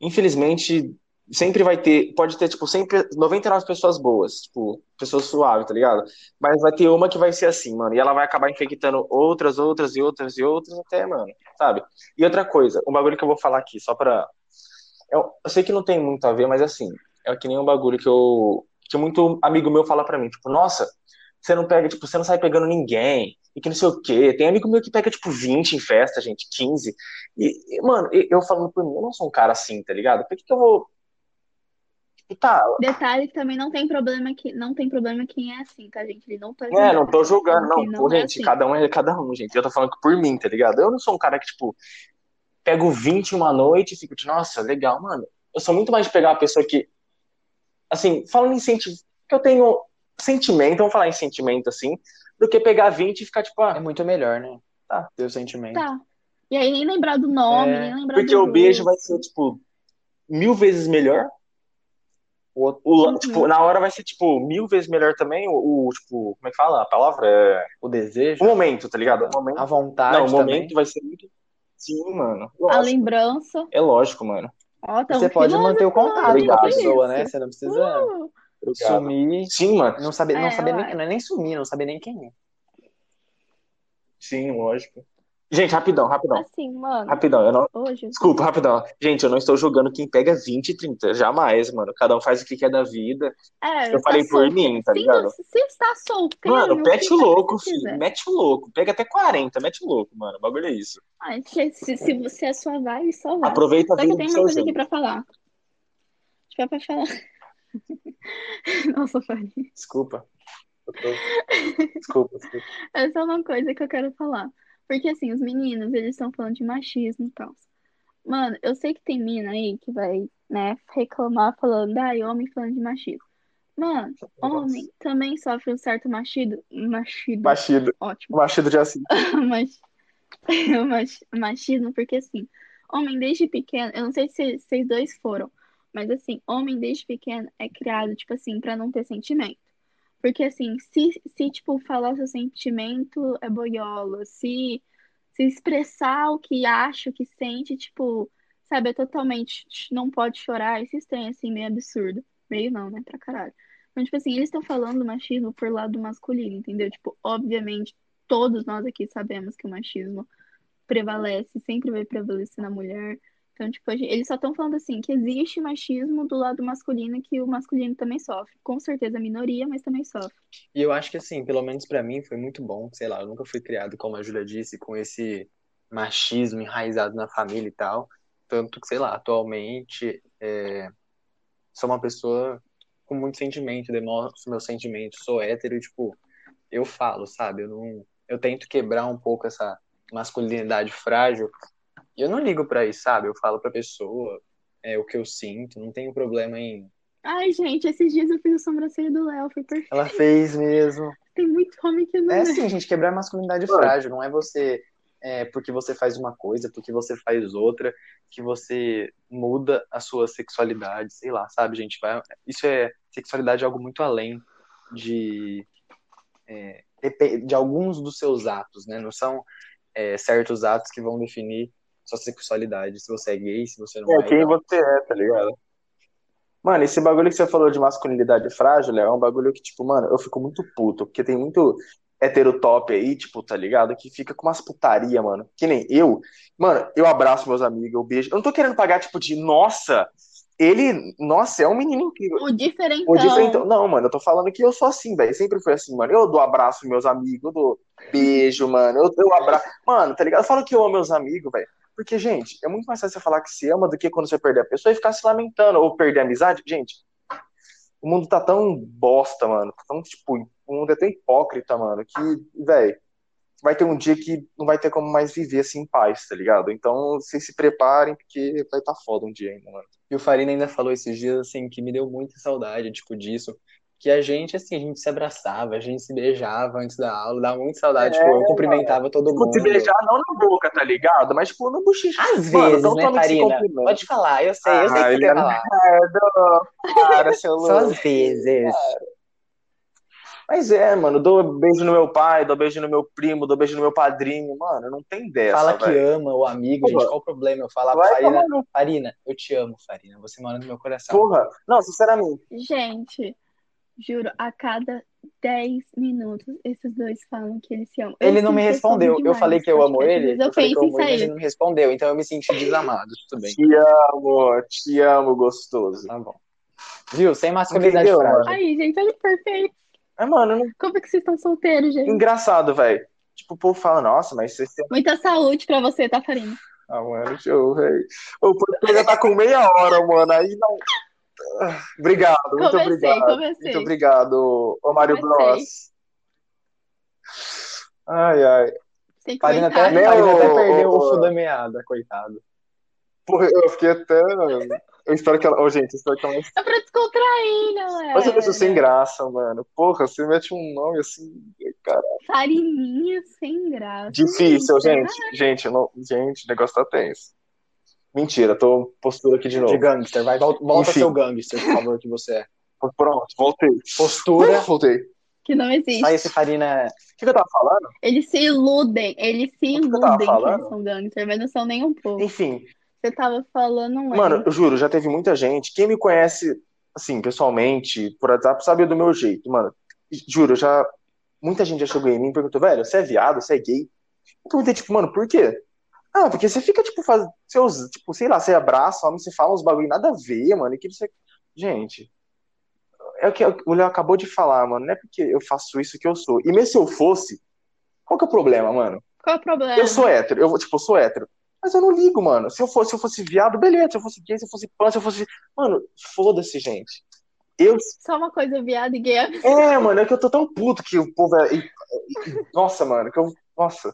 Infelizmente, sempre vai ter. Pode ter, tipo, sempre 99 pessoas boas, tipo, pessoas suaves, tá ligado? Mas vai ter uma que vai ser assim, mano. E ela vai acabar infectando outras, outras e outras e outras, até, mano, sabe? E outra coisa, um bagulho que eu vou falar aqui, só pra. Eu, eu sei que não tem muito a ver, mas assim, é que nem um bagulho que eu. Que muito amigo meu fala pra mim, tipo, nossa, você não pega, tipo, você não sai pegando ninguém, e que não sei o quê. Tem amigo meu que pega, tipo, 20 em festa, gente, 15. E, e, mano, eu falando por mim, eu não sou um cara assim, tá ligado? Por que que eu vou. Tipo, tá, Detalhe que também não tem problema que não tem problema quem é assim, tá, gente? Ele não tá é, não tô julgando, não. não Pô, é gente, assim. cada um é cada um, gente. Eu tô falando que por mim, tá ligado? Eu não sou um cara que, tipo, pego 20 uma noite e fico, tipo, nossa, legal, mano. Eu sou muito mais de pegar uma pessoa que. Assim, falando em sentimento, que eu tenho sentimento, vamos falar em sentimento, assim, do que pegar 20 e ficar, tipo, É ah, muito melhor, né? Tá. Ter o sentimento. Tá. E aí nem lembrar do nome, É, nem lembrar porque do o beijo vai ser, tipo, mil vezes melhor. O O, Uhum. tipo, na hora vai ser, tipo, mil vezes melhor também. O, o, tipo, como é que fala a palavra? É... o desejo, O momento, tá ligado? O momento. a vontade Não, o também. momento vai ser muito. Sim, mano. A Lógico. lembrança. É lógico, mano. Ó, tá Você um pode manter o contato com a pessoa, né? Você não precisa Uh, Obrigado. sumir, Sim, mano. não saber, não É, saber eu nem, não é nem sumir, não saber nem quem é. Sim, lógico. Gente, rapidão, rapidão. assim, mano. Rapidão, eu não. Hoje. Desculpa, rapidão. Gente, eu não estou julgando quem pega 20 e 30. Jamais, mano. Cada um faz o que quer da vida. É, Eu falei tá por solteiro. mim, tá Se- ligado? Se está solteiro, Mano, mete o louco, se filho. Mete o louco. Pega até 40, mete o louco, mano. O bagulho é isso. Ah, se, se, se você é sua vibe, só vai. Aproveita a Só que vida eu tenho uma coisa aqui jeito. pra falar. Tipo, é pra falar. Nossa, Fanny. Desculpa. Tô- Desculpa, desculpa. É só uma coisa que eu quero falar. Porque, assim, os meninos, eles estão falando de machismo e tal. Mano, eu sei que tem mina aí que vai, né, reclamar falando, ai, homem falando de machismo. Mano, homem também sofre um certo machido. Machido. Machido. Ótimo. Machido de assim. Mas, mas machismo, porque assim, homem desde pequeno, eu não sei se vocês dois foram, mas assim, homem desde pequeno é criado, tipo assim, pra não ter sentimento. Porque assim, se, se tipo, falar seu sentimento é boiola, se, se expressar o que acha, o que sente, tipo, sabe, é totalmente, não pode chorar, esses tem assim, meio absurdo. Meio não, né, pra caralho. Então, tipo assim, eles estão falando do machismo por lado masculino, entendeu? Tipo, obviamente, todos nós aqui sabemos que o machismo prevalece, sempre vai prevalecer na mulher. Então, tipo, eles só estão falando assim, que existe machismo do lado masculino que o masculino também sofre. Com certeza minoria, mas também sofre. E eu acho que, assim, pelo menos pra mim, foi muito bom. Sei lá, eu nunca fui criado, como a Júlia disse, com esse machismo enraizado na família e tal. Tanto que, sei lá, atualmente é, sou uma pessoa com muito sentimento, demonstro meus sentimentos, sou hétero e, tipo, eu falo, sabe? Eu não, eu tento quebrar um pouco essa masculinidade frágil. E eu não ligo pra isso, sabe? Eu falo pra pessoa é, o que eu sinto, não tenho problema em. Ai, gente, esses dias eu fiz a sobrancelha do Léo, foi perfeito. Ela fez mesmo. Tem muito homem que não É é. assim, gente, quebrar a masculinidade Mano. frágil. Não é você, é, porque você faz uma coisa, porque você faz outra, que você muda a sua sexualidade, sei lá, sabe, gente? Vai, isso é. Sexualidade é algo muito além de. é, de alguns dos seus atos, né? Não são é, certos atos que vão definir sua sexualidade. Se você é gay, se você não É é. quem você é, tá ligado? Mano, esse bagulho que você falou de masculinidade frágil, Léo, é um bagulho que, tipo, mano, eu fico muito puto, porque tem muito heterotop aí, tipo, tá ligado? Que fica com umas putaria, mano. Que nem eu. Mano, eu abraço meus amigos, eu beijo. Eu não tô querendo pagar, tipo, de, nossa, ele, nossa, é um menino incrível. O diferentão. O diferentão. Não, mano, eu tô falando que eu sou assim, velho. Sempre foi assim, mano. Eu dou abraço meus amigos, eu dou beijo, mano. Eu dou abraço. Mano, tá ligado? Eu falo que eu amo meus amigos, velho. Porque, gente, é muito mais fácil você falar que se ama do que quando você perder a pessoa e ficar se lamentando ou perder a amizade. Gente, o mundo tá tão bosta, mano. Tão, tipo, o mundo é tão hipócrita, mano, que, velho, vai ter um dia que não vai ter como mais viver assim em paz, tá ligado? Então, vocês se preparem, porque vai tá foda um dia ainda, mano. E o Farina ainda falou esses dias, assim, que me deu muita saudade, tipo, disso. Que a gente, assim, a gente se abraçava, a gente se beijava antes da aula, dava muita saudade. É, tipo, eu cumprimentava todo Tipo, se mundo. beijar não na boca, tá ligado? Mas, tipo, no bochicho. Às Mano, vezes, né, cumprimento. Pode falar, eu sei, eu sei Ah, que você quer é falar. Cara, seu Só louco. às vezes. Mas é, mano, dou beijo no meu pai, dou beijo no meu primo, dou beijo no meu padrinho, mano, não tem dessa, Fala que velho. ama o amigo, Porra. gente. Qual o problema? Eu falar Vai Farina, Farina, eu te amo, Farina. Você mora no meu coração. porra. Não, sinceramente. Gente, juro, a cada 10 minutos esses dois falam que eles se amam. Ele Eu não me respondeu. Eu falei que eu amo ele. às vezes Eu falei que eu amo ele, mas ele não me respondeu. Então eu me senti desamado. Tudo bem. Te amo, te amo, gostoso. Tá bom. Viu? Sem masculinidade frágil. Aí, gente, olha que perfeito. É, mano, não- Como é que vocês estão solteiros, gente? engraçado, velho. Tipo, o povo fala, nossa, mas você tem. Muita saúde pra você, tá, Farina? Ah, mano, show, velho. O já tá com meia hora, mano. Aí não. Obrigado, muito Comecei, obrigado. comecei. Muito obrigado, ô Mário. Bros. Ai, ai. Tem que Farina até. Meu, até perdeu o fio da meada, coitado. Porra, eu fiquei até. Eu espero que ela. Ô, gente, eu espero que ela. É pra descontrair, galera. Mas eu penso sem graça, mano. Porra, você mete um nome assim. Cara. Farininha sem graça. Difícil, Gente, gente. Gente, não... gente, o negócio tá tenso. Mentira, tô postura aqui de De novo. gangster, vai, volta, Enfim. seu gangster, por favor, que você é. Pronto, voltei. Postura. Voltei. O Que não existe. Sai esse Farina. que que eu tava falando? Eles se iludem, eles se O que iludem que falando? eles são gangster, mas não são nem um pouco. Enfim, Você tava falando, é. mano, eu juro, já teve muita gente. Quem me conhece, assim, pessoalmente, por WhatsApp, sabe do meu jeito, mano. Juro, já. Muita gente já chegou em mim e perguntou, velho, você é viado, você é gay? Eu perguntei, tipo, mano, por quê? Ah, porque você fica, tipo, faz... seus, tipo, sei lá, você abraça, homem, você fala uns bagulho nada a ver, mano, e que você. Gente, é o que o Léo acabou de falar, mano. Não é porque eu faço isso que eu sou. E mesmo se eu fosse, qual que é o problema, mano? Qual é o problema? Eu sou hétero, eu, tipo, eu sou hétero. Mas eu não ligo, mano. Se eu fosse, se eu fosse viado, beleza. Se eu fosse gay, se eu fosse pan, se eu fosse. Mano, foda-se, gente. Eu. Só uma coisa, viado e gay. É, mano, é que eu tô tão puto que o povo é. Nossa, mano, que eu. Nossa.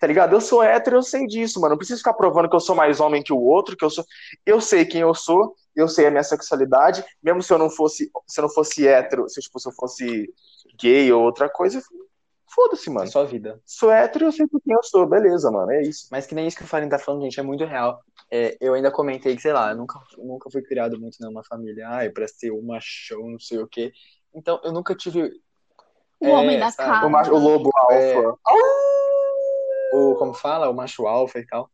Tá ligado? Eu sou hétero, eu sei disso, mano. Não preciso ficar provando que eu sou mais homem que o outro, que eu sou. Eu sei quem eu sou. eu sei a minha sexualidade, mesmo se eu não fosse, se eu não fosse hétero, se, tipo, se eu fosse gay ou outra coisa, foda-se, É mano. sua vida. Sou hétero, eu sei quem eu sou, beleza, mano, é isso. Mas que nem isso que o Farin tá falando, gente, é muito real. É, eu ainda comentei que, sei lá, eu nunca, nunca fui criado muito numa família, ai, pra ser o machão, não sei o quê. Então, eu nunca tive O É, homem da sabe, casa. O, macho- o lobo É. o, como fala, o macho alfa e tal.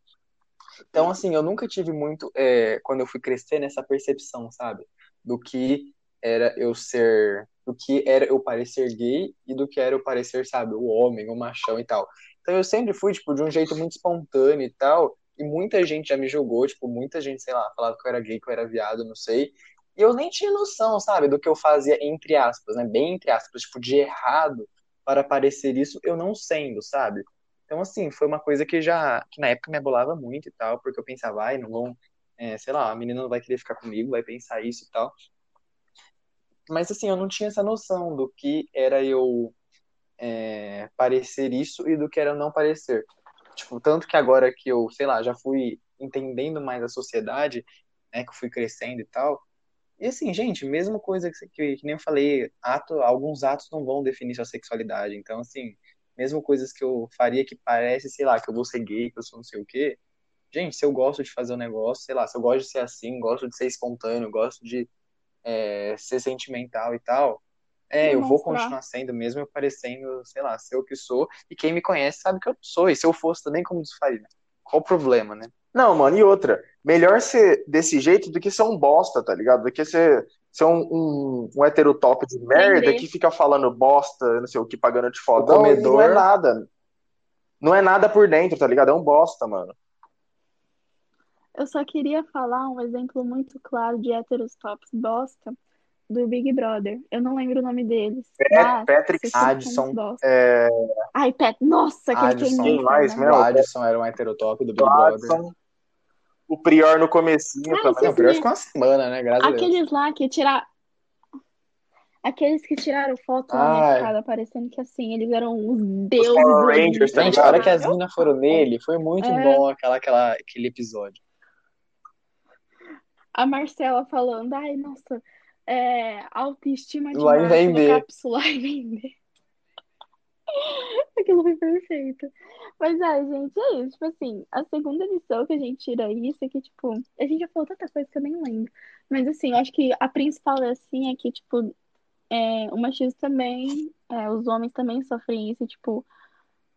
Então, assim, eu nunca tive muito, é, quando eu fui crescer, nessa percepção, sabe? Do que era eu ser, do que era eu parecer gay e do que era eu parecer, sabe, o homem, o machão e tal. Então, eu sempre fui, tipo, de um jeito muito espontâneo e tal, e muita gente já me julgou, tipo, muita gente, sei lá, falava que eu era gay, que eu era viado, não sei. E eu nem tinha noção, sabe, do que eu fazia, entre aspas, né? Bem entre aspas, tipo, de errado para parecer isso, eu não sendo, sabe? Então, assim, foi uma coisa que já, que na época me abolava muito e tal, porque eu pensava, ai, não vão, é, sei lá, a menina não vai querer ficar comigo, vai pensar isso e tal. Mas, assim, eu não tinha essa noção do que era eu é, parecer isso e do que era não parecer. Tipo, tanto que agora que eu, sei lá, já fui entendendo mais a sociedade, né, que eu fui crescendo e tal. E assim, gente, mesma coisa que, que, que nem eu falei, ato, alguns atos não vão definir sua sexualidade. Então, assim, mesmo coisas que eu faria que parece, sei lá, que eu vou ser gay, que eu sou não sei o quê. Gente, se eu gosto de fazer um negócio, sei lá, se eu gosto de ser assim, gosto de ser espontâneo, gosto de é, ser sentimental e tal, é, eu vou continuar sendo mesmo eu parecendo, sei lá, ser o que sou. E quem me conhece sabe que eu sou. E se eu fosse também, como diz faria? Qual o problema, né? Não, mano, e outra, melhor ser desse jeito do que ser um bosta, tá ligado? Do que ser, ser um, um, um heterotop de merda Vender. que fica falando bosta, não sei o que, pagando de fodão, O e não é comedor. nada. Não é nada por dentro, tá ligado? É um bosta, mano. Eu só queria falar um exemplo muito claro de héteros tops bosta do Big Brother. Eu não lembro o nome deles. mas Patrick bosta. É, Ai, Pet, nossa, queimei, mais, cara. meu. o Adson era um heterotop do Big Brother. O Prior no comecinho Ai, também. Não, pior ficou uma semana, né? Graças a Deus. Aqueles lá que tiraram. Aqueles que tiraram foto lá na escada, parecendo que assim, eles eram os deuses Power do Rangers, tá Gente, a hora que as minas foram nele, foi muito É. bom aquela, aquela, aquele episódio. A Marcela falando, ai, nossa, é, autoestima de Vai vender. vou capsular e vender. Aquilo foi perfeito. Mas, ai, gente, é isso. Tipo assim, a segunda lição que a gente tira isso é que, tipo, a gente já falou tanta coisa que eu nem lembro. Mas, assim, eu acho que a principal, assim, é que, tipo, é, o machismo também, é, os homens também sofrem isso, tipo,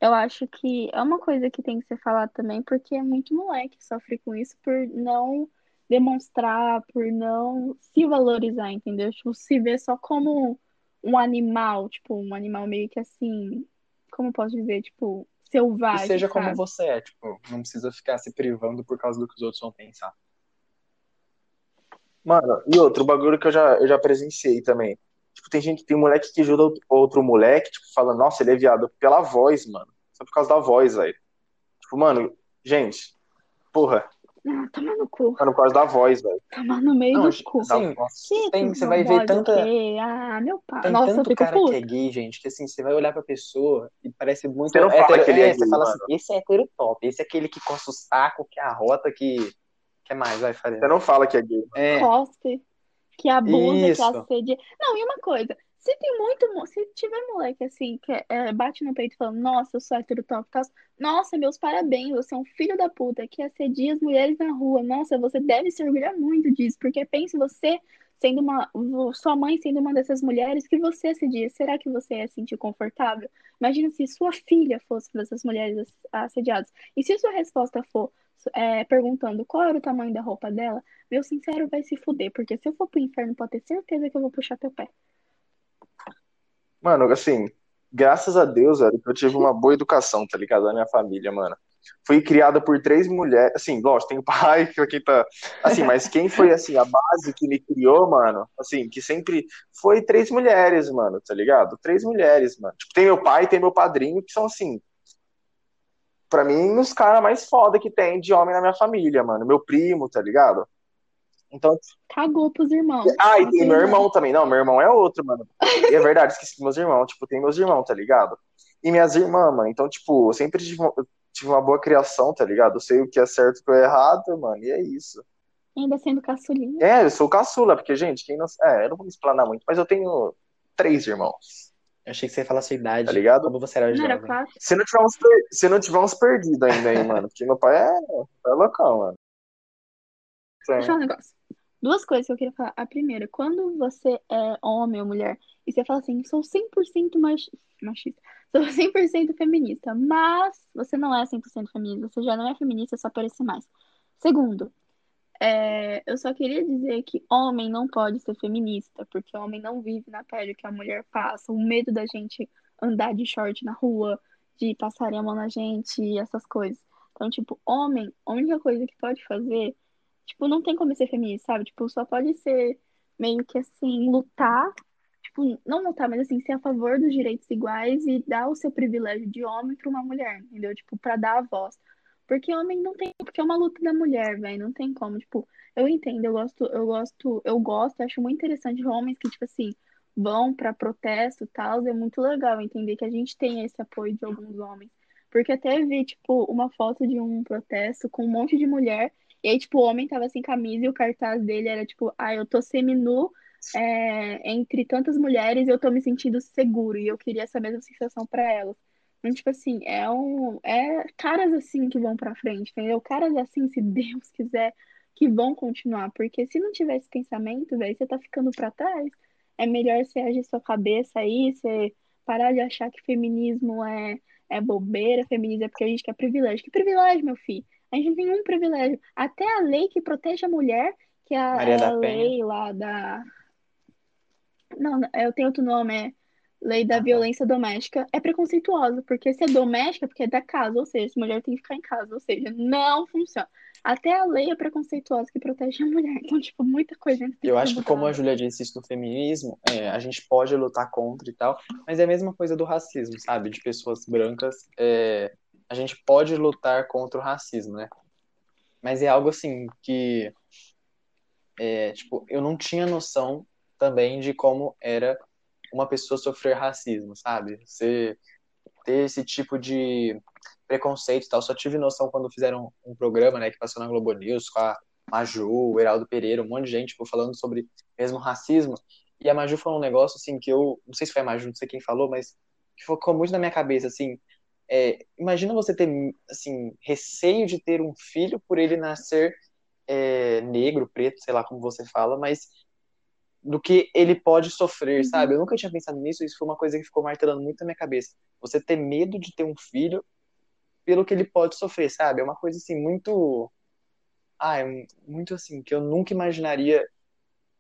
eu acho que é uma coisa que tem que ser falada também, porque é muito moleque que sofre com isso por não demonstrar, por não se valorizar, entendeu? Tipo, se ver só como um animal, tipo, um animal meio que assim, como eu posso dizer, tipo, selvagem, seja como sabe? você é, tipo, não precisa ficar se privando por causa do que os outros vão pensar. Mano, e outro bagulho que eu já, eu já presenciei também. Tipo, tem gente, tem moleque que ajuda outro moleque, tipo, falando, nossa, ele é viado pela voz, mano. Só por causa da voz, velho. Tipo, mano, gente, porra, Ah, toma no cu, mano, por causa da voz, velho. toma no meio Não, do cu. sim, Que tem- você vai ver tanta-? Ah, meu pai. Tem Nossa, eu tanto cara que é gay, gente, que assim, você vai olhar pra pessoa e parece muito Você não fala hétero- que ele é você gay, fala mano. assim, esse é hétero top, esse é aquele que coça o saco, que arrota, que. que mais? Vai, Faria. Você não fala que é gay. É, Cospe, que abusa, Isso. que assedia. Não, e uma coisa, se tem muito, se tiver moleque assim, que é, bate no peito falando, nossa, eu sou hétero top, tal, nossa, meus parabéns, você é um filho da puta que assedia as mulheres na rua, nossa, você deve se orgulhar muito disso, porque pense você sendo uma, sua mãe sendo uma dessas mulheres que você assedia, será que você ia se sentir confortável? Imagina se sua filha fosse dessas mulheres ass- assediadas, e se sua resposta for é, perguntando qual era o tamanho da roupa dela, meu sincero vai se fuder, porque se eu for pro inferno, pode ter certeza que eu vou puxar teu pé. Mano, assim, graças a Deus, velho, que eu tive uma boa educação, tá ligado? Da minha família, mano. Fui criada por três mulheres, assim, lógico, tem o pai, que quem tá, assim, mas quem foi, assim, a base que me criou, mano, assim, que sempre foi três mulheres, mano, tá ligado? Três mulheres, mano. Tipo, tem meu pai tem meu padrinho, que são, assim, pra mim, os caras mais foda que tem de homem na minha família, mano. Meu primo, tá ligado? Então, Cagou pros irmãos. ah, e tem meu irmão. também. Não, meu irmão é outro, mano. E é verdade, esqueci meus irmãos. Tipo, tem meus irmãos, tá ligado? E minhas irmãs, mano. Então, tipo, eu sempre tive tive uma boa criação, tá ligado? Eu sei o que é certo e o que é errado, mano. E é isso. Ainda sendo caçulinha. É, eu sou caçula, porque, gente, quem não. É, eu não vou me explanar muito, mas eu tenho três irmãos. Eu achei que você ia falar a sua idade. Tá ligado? Como você era Não era jovem. quatro? Se não tiver uns, per... Se não tiver uns perdidos ainda aí, mano. Porque meu pai é, é loucão, mano. Deixa eu falar um negócio. Duas coisas que eu queria falar. A primeira, quando você é homem ou mulher e você fala assim, sou 100% mach... machista, sou 100% feminista, mas você não é 100% feminista, você já não é feminista, só parece mais. Segundo, é, eu só queria dizer que homem não pode ser feminista, porque homem não vive na pele que a mulher passa, o medo da gente andar de short na rua, de passarem a mão na gente essas coisas. Então, tipo, homem, a única coisa que pode fazer, tipo, não tem como ser feminista, sabe? Tipo, só pode ser meio que assim, lutar, tipo, não lutar, mas assim, ser a favor dos direitos iguais e dar o seu privilégio de homem pra uma mulher, entendeu? Tipo, pra dar a voz. Porque homem não tem, porque é uma luta da mulher, velho, não tem como, tipo, eu entendo, eu gosto, eu gosto, eu gosto, acho muito interessante homens que, tipo assim, vão pra protesto e tal, é muito legal entender que a gente tem esse apoio de alguns homens. Porque até vi, tipo, uma foto de um protesto com um monte de mulher, e aí, tipo, o homem tava sem camisa e o cartaz dele era, tipo, ah, eu tô seminu é, entre tantas mulheres eu tô me sentindo seguro, e eu queria essa mesma sensação pra elas. Então, tipo assim, é um. É caras assim que vão pra frente, entendeu? Caras assim, se Deus quiser, que vão continuar. Porque se não tiver esse pensamento, velho, você tá ficando pra trás. É melhor você agir sua cabeça aí, você parar de achar que feminismo é, é bobeira, feminismo é porque a gente quer privilégio. Que privilégio, meu filho? A gente não tem nenhum privilégio. Até a lei que protege a mulher, que é a, é da a Penha. lei lá da. Não, não, eu tenho outro nome, é Lei da Ah, tá. Violência Doméstica. É preconceituosa, porque se é doméstica, é porque é da casa, ou seja, se mulher tem que ficar em casa, ou seja, não funciona. Até a lei é preconceituosa que protege a mulher. Então, tipo, muita coisa Eu acho que, como a. Júlia disse isso do feminismo, é, a gente pode lutar contra e tal, mas é a mesma coisa do racismo, sabe? De pessoas brancas. é, a gente pode lutar contra o racismo, né? Mas é algo assim que, é, tipo, eu não tinha noção também de como era uma pessoa sofrer racismo, sabe? Você ter esse tipo de preconceito e tal. Só tive noção quando fizeram um programa, né, que passou na Globo News com a Maju, o Heraldo Pereira, um monte de gente, tipo, falando sobre mesmo racismo. E a Maju falou um negócio, assim, que eu, não sei se foi a Maju, não sei quem falou, mas que ficou muito na minha cabeça, assim, é, imagina você ter, assim, receio de ter um filho por ele nascer é, negro, preto, sei lá como você fala, mas do que ele pode sofrer, Uhum. sabe? Eu nunca tinha pensado nisso, isso foi uma coisa que ficou martelando muito na minha cabeça. Você ter medo de ter um filho pelo que ele pode sofrer, sabe? É uma coisa assim muito ah, é muito assim que eu nunca imaginaria.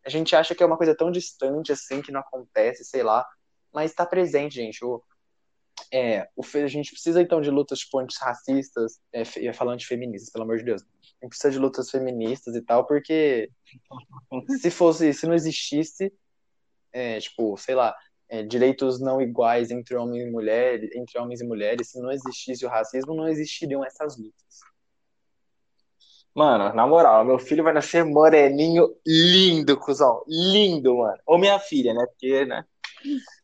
A gente acha que é uma coisa tão distante assim que não acontece, sei lá, mas está presente, gente. O, é, a gente precisa então de lutas tipo, antirracistas, é, ia falando de feministas, pelo amor de Deus. A gente precisa de lutas feministas e tal, porque se fosse, se não existisse, é, tipo, sei lá, é, direitos não iguais entre homens e mulheres, entre homens e mulheres, se não existisse o racismo, não existiriam essas lutas. Mano, na moral, meu filho vai nascer moreninho lindo, cuzão. Lindo, mano. Ou minha filha, né? Porque, né?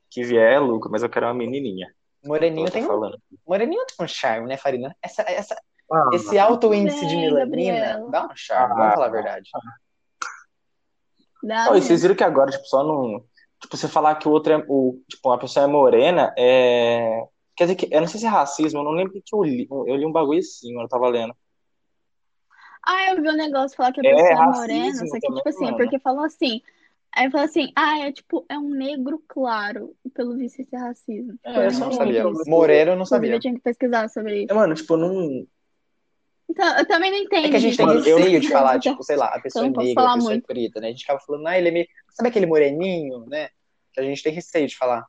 Que vier é lucro, mas eu quero uma menininha. Moreninho tem um, falando. Moreninho tem um charme, né, Farina? Essa, essa, Ah, esse alto índice de melanina dá um charme, Ah. vamos falar a verdade. Dá Ó, e vocês viram que agora, tipo, só não. Tipo, você falar que o outro é. O, tipo, uma pessoa é morena, é. Quer dizer que. Eu não sei se é racismo, eu não lembro o que eu li. Eu li um bagulho assim, eu tava lendo. Ah, eu vi um negócio falar que a É, pessoa é racismo morena, só que, tipo assim, é porque falou assim. Aí falou assim, ah, é tipo, é um negro claro. Pelo visto isso é racismo. Tipo, É, eu eu não só não sabia. isso. Moreno eu não sabia. eu tinha que pesquisar sobre isso. É, mano, tipo, não. Então, eu também não entendo É que a gente tem receio de falar, tipo, sei lá, a pessoa é negra, a pessoa é muito. preta, né? A gente acaba falando, ah, ele é meio. Sabe aquele moreninho, né? Que a gente tem receio de falar.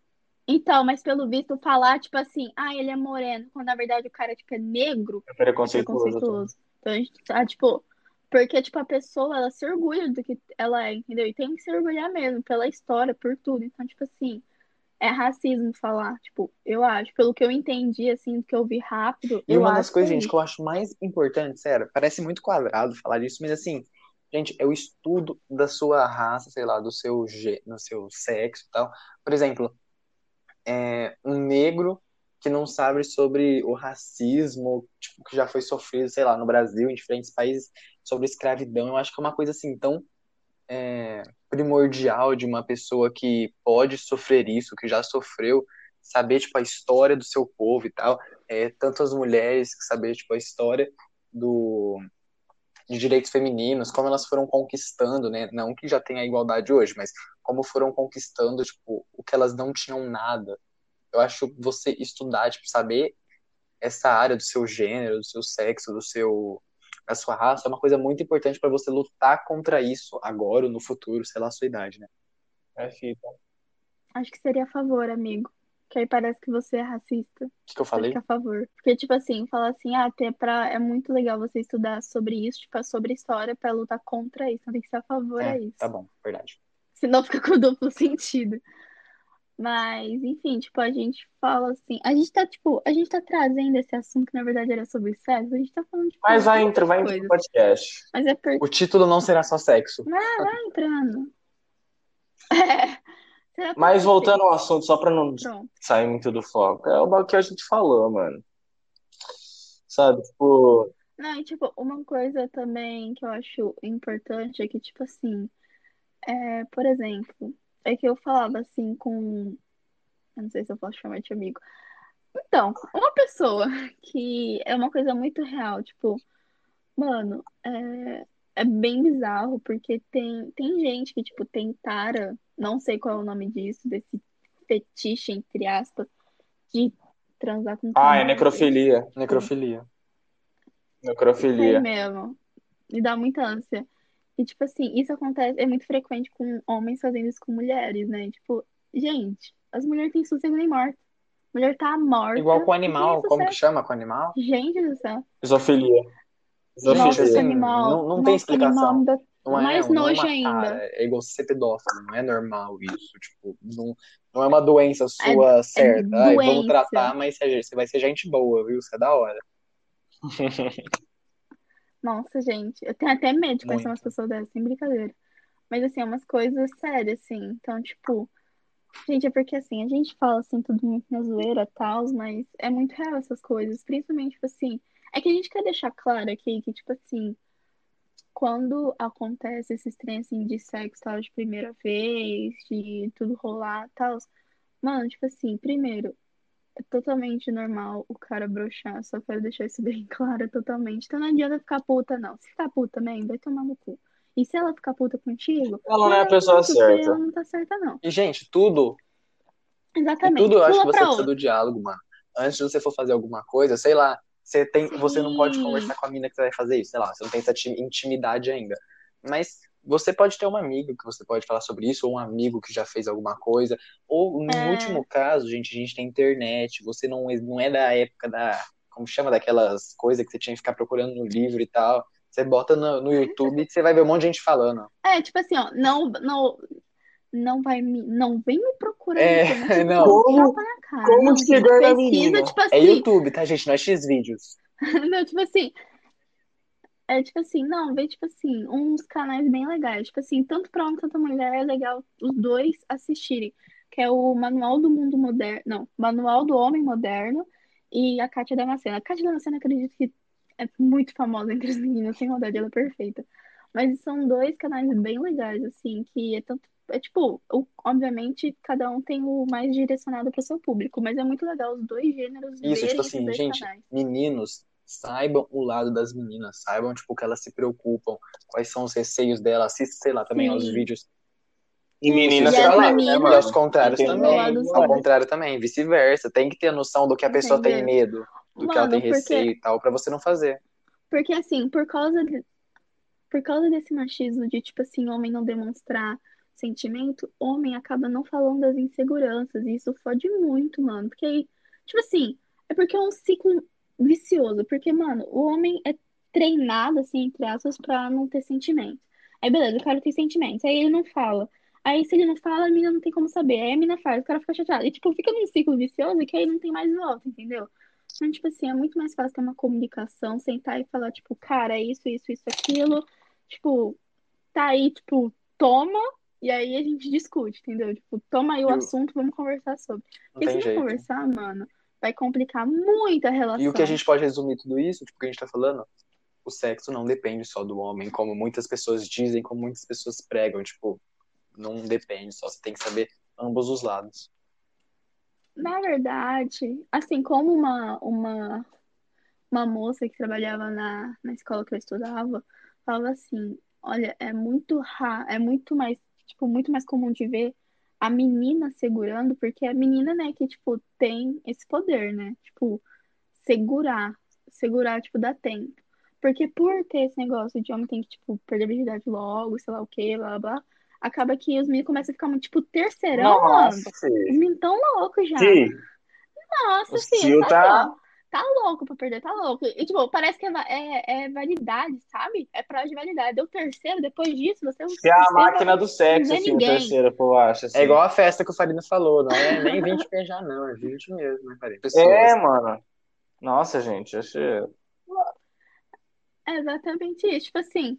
Então, mas pelo visto falar, tipo assim, ah, ele é moreno, quando na verdade o cara, tipo, é negro, É é preconceituoso. preconceituoso. Então a gente tá, tipo, porque, tipo, a pessoa, ela se orgulha do que ela é, entendeu? E tem que se orgulhar mesmo, pela história, por tudo. Então, tipo assim, é racismo falar, tipo, eu acho, pelo que eu entendi, assim, do que eu vi rápido, E uma das coisas, que é gente, que eu acho mais importante, sério, parece muito quadrado falar disso, mas assim, gente, é o estudo da sua raça, sei lá, do seu, gê- do seu sexo e tal. Por exemplo, é, um negro que não sabe sobre o racismo, tipo, que já foi sofrido, sei lá, no Brasil, em diferentes países, sobre escravidão. Eu acho que é uma coisa assim tão é, primordial de uma pessoa que pode sofrer isso, que já sofreu, saber tipo a história do seu povo e tal. É, tanto as mulheres que saber tipo a história do de direitos femininos, como elas foram conquistando, né? Não que já tenha igualdade hoje, mas como foram conquistando, tipo, o que elas não tinham nada. Eu acho você estudar, tipo, saber essa área do seu gênero, do seu sexo, do seu da sua raça é uma coisa muito importante para você lutar contra isso agora ou no futuro, sei lá a sua idade, né? É fita. Acho que seria a favor, amigo. Que aí parece que você é racista. O que, que eu falei? Fica a favor. Porque, tipo assim, falar assim, ah, ter pra... é muito legal você estudar sobre isso, tipo, sobre história pra lutar contra isso. Não tem que ser a favor É, a isso. tá bom, verdade. Senão fica com duplo sentido. Mas, enfim, tipo, a gente fala assim. A gente tá, tipo, a gente tá trazendo esse assunto que na verdade era sobre sexo. A gente tá falando, tipo, Mas vai de entrar, vai entrar no podcast. Mas é porque. O título não será só sexo. Vai, vai entrando. É. Mas voltando ao assunto, só pra não Pronto. sair muito do foco, é o que a gente falou, mano. Sabe, tipo, Não, e tipo, uma coisa também que eu acho importante é que, tipo assim, é, por exemplo, é que eu falava assim com. Eu não sei se eu posso chamar de amigo. Então, uma pessoa que é uma coisa muito real, tipo, mano, é, é bem bizarro, porque tem, tem gente que, tipo, tem tara, não sei qual é o nome disso, desse fetiche, entre aspas, de transar com ah, é necrofilia. Necrofilia. Necrofilia. mesmo. Me dá muita ânsia. E, tipo assim, isso acontece, é muito frequente com homens fazendo isso com mulheres, né? Tipo, gente, as mulheres têm sossego nem morta. A mulher tá morta. Igual com animal, como que chama com animal? Gente do céu. Isofilia. Isofilia. animal. não- não tem explicação. Não é, mais não é nojo uma ainda. tara, é igual você ser pedófilo, não é normal isso, tipo, não, não é uma doença sua É certa. Ai, vamos tratar, mas você você vai ser gente boa, viu? Isso é da hora. Nossa, gente, eu tenho até medo de conhecer Muito. umas pessoas dessas, sem brincadeira. Mas, assim, é umas coisas sérias, assim. Então, tipo, gente, é porque, assim, a gente fala, assim, tudo muito na zoeira e tal, mas é muito real essas coisas. Principalmente, tipo assim, é que a gente quer deixar claro aqui que, tipo assim, quando acontece esses trem, assim, de sexo, tal, de primeira vez, de tudo rolar e tal, mano, tipo assim, primeiro, é totalmente normal o cara broxar, só quero deixar isso bem claro, totalmente. Então não adianta ficar puta, não. Se ficar puta também, vai tomar no cu. E se ela ficar puta contigo, Ela não é a pessoa certa. ela não tá certa, não. E, gente, tudo, e Exatamente. tudo eu acho que Pula você pra precisa outra. do diálogo, mano. Antes de você for fazer alguma coisa, sei lá, você tem, você não pode conversar com a mina que você vai fazer isso, sei lá, você não tem essa ti- intimidade ainda. Mas você pode ter uma amiga que você pode falar sobre isso, ou um amigo que já fez alguma coisa, ou no É. último caso, gente, a gente tem internet, você não, não é da época da, como chama, daquelas coisas que você tinha que ficar procurando no livro e tal. Você bota no, no YouTube e você vai ver um monte de gente falando. É, tipo assim, ó, não, não, não vai me, não vem me procurar É, não. um Como- cara. como não, chegar na menina? tipo É assim, YouTube, tá, gente? Não é X-Vídeos. Não, tipo assim, é tipo assim, não, vê tipo assim, uns canais bem legais, tipo assim, tanto pra homem quanto mulher é legal os dois assistirem, que é o Manual do Mundo Moderno, não, Manual do Homem Moderno e a Kátia Damasceno. A Kátia Damasceno acredito que é muito famosa entre as meninas, sem maldade, ela é perfeita. Mas são dois canais bem legais, assim, que é tanto, é tipo, obviamente cada um tem o mais direcionado para o seu público, mas é muito legal os dois gêneros Isso, tipo assim, gente, canais. meninos, saibam o lado das meninas, saibam, tipo, que elas se preocupam, quais são os receios delas, assista, sei lá, também aos Sim. vídeos. E meninas E pra lá, né, E mano? aos contrários também, ao contrário também, vice-versa. Tem que ter a noção do que a pessoa tem medo, do que ela Mano, tem porque- receio e tal, pra você não fazer. Porque assim, por causa de- por causa desse machismo de tipo assim, homem não demonstrar sentimento, homem acaba não falando das inseguranças, e isso fode muito, mano. Porque aí, tipo assim, é porque é um ciclo vicioso, porque mano, o homem é treinado assim, entre aspas, pra não ter sentimento. Aí beleza, o cara tem sentimentos, aí ele não fala. Aí se ele não fala, a mina não tem como saber. Aí a mina faz, o cara fica chateado. E tipo, fica num ciclo vicioso que aí não tem mais volta, entendeu? Então, tipo assim, é muito mais fácil ter uma comunicação, sentar e falar, tipo, cara, é isso, isso, isso, aquilo. Tipo, tá aí, tipo, toma, e aí a gente discute, entendeu? Tipo, toma aí o assunto, vamos conversar sobre. Porque se não jeito. conversar, mano, vai complicar muito a relação. E o que a gente pode resumir tudo isso, tipo, o que a gente tá falando, o sexo não depende só do homem, como muitas pessoas dizem, como muitas pessoas pregam, tipo, não depende só, você tem que saber ambos os lados. Na verdade, assim, como uma, uma, uma moça que trabalhava na, na escola que eu estudava, falava assim, olha, é muito raro, é muito mais, tipo, muito mais comum de ver a menina segurando, porque a menina, né, que, tipo, tem esse poder, né? Tipo, segurar, segurar, tipo, dá tempo. Porque por ter esse negócio de homem tem que, tipo, perder a virgindade logo, sei lá o quê, blá, blá, blá, acaba que os meninos começam a ficar muito, tipo, terceirão, mano. Nossa, Os meninos tão loucos já. Sim, Nossa, o filho, Sil tá, tá. louco. Pra perder, tá louco. E, tipo, parece que é, é, é validade, sabe? É prazo de validade. Deu terceiro, depois disso, você é um Que é a máquina do sexo, não é assim, o ninguém. terceiro, eu acho. Assim. É igual a festa que o Farina falou, não é nem 20 já não, é 20 mesmo, né, Farina? Pessoas. É, mano. Nossa, gente, achei. É exatamente isso. Tipo assim,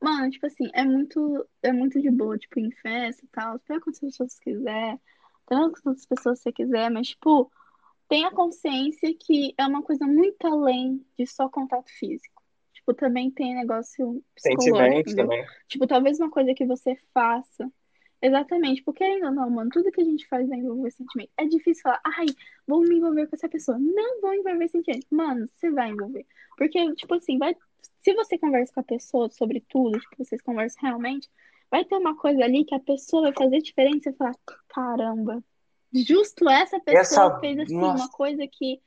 mano, tipo assim, é muito, é muito de boa, tipo, em festa e tal. Pega quantas pessoas você quiser, com quantas pessoas você quiser, mas, tipo, tenha consciência que é uma coisa muito além de só contato físico. Tipo, também tem negócio psicológico, também. Tipo, talvez uma coisa que você faça. Exatamente, porque ainda não, mano, tudo que a gente faz vai envolver sentimento. É difícil falar, ai, vou me envolver com essa pessoa. Não vou envolver sentimento. Mano, você vai envolver. Porque, tipo assim, vai. Se você conversa com a pessoa sobre tudo, tipo, vocês conversam realmente, vai ter uma coisa ali que a pessoa vai fazer diferença e falar, caramba, justo essa pessoa Essa- fez assim, nossa. uma coisa que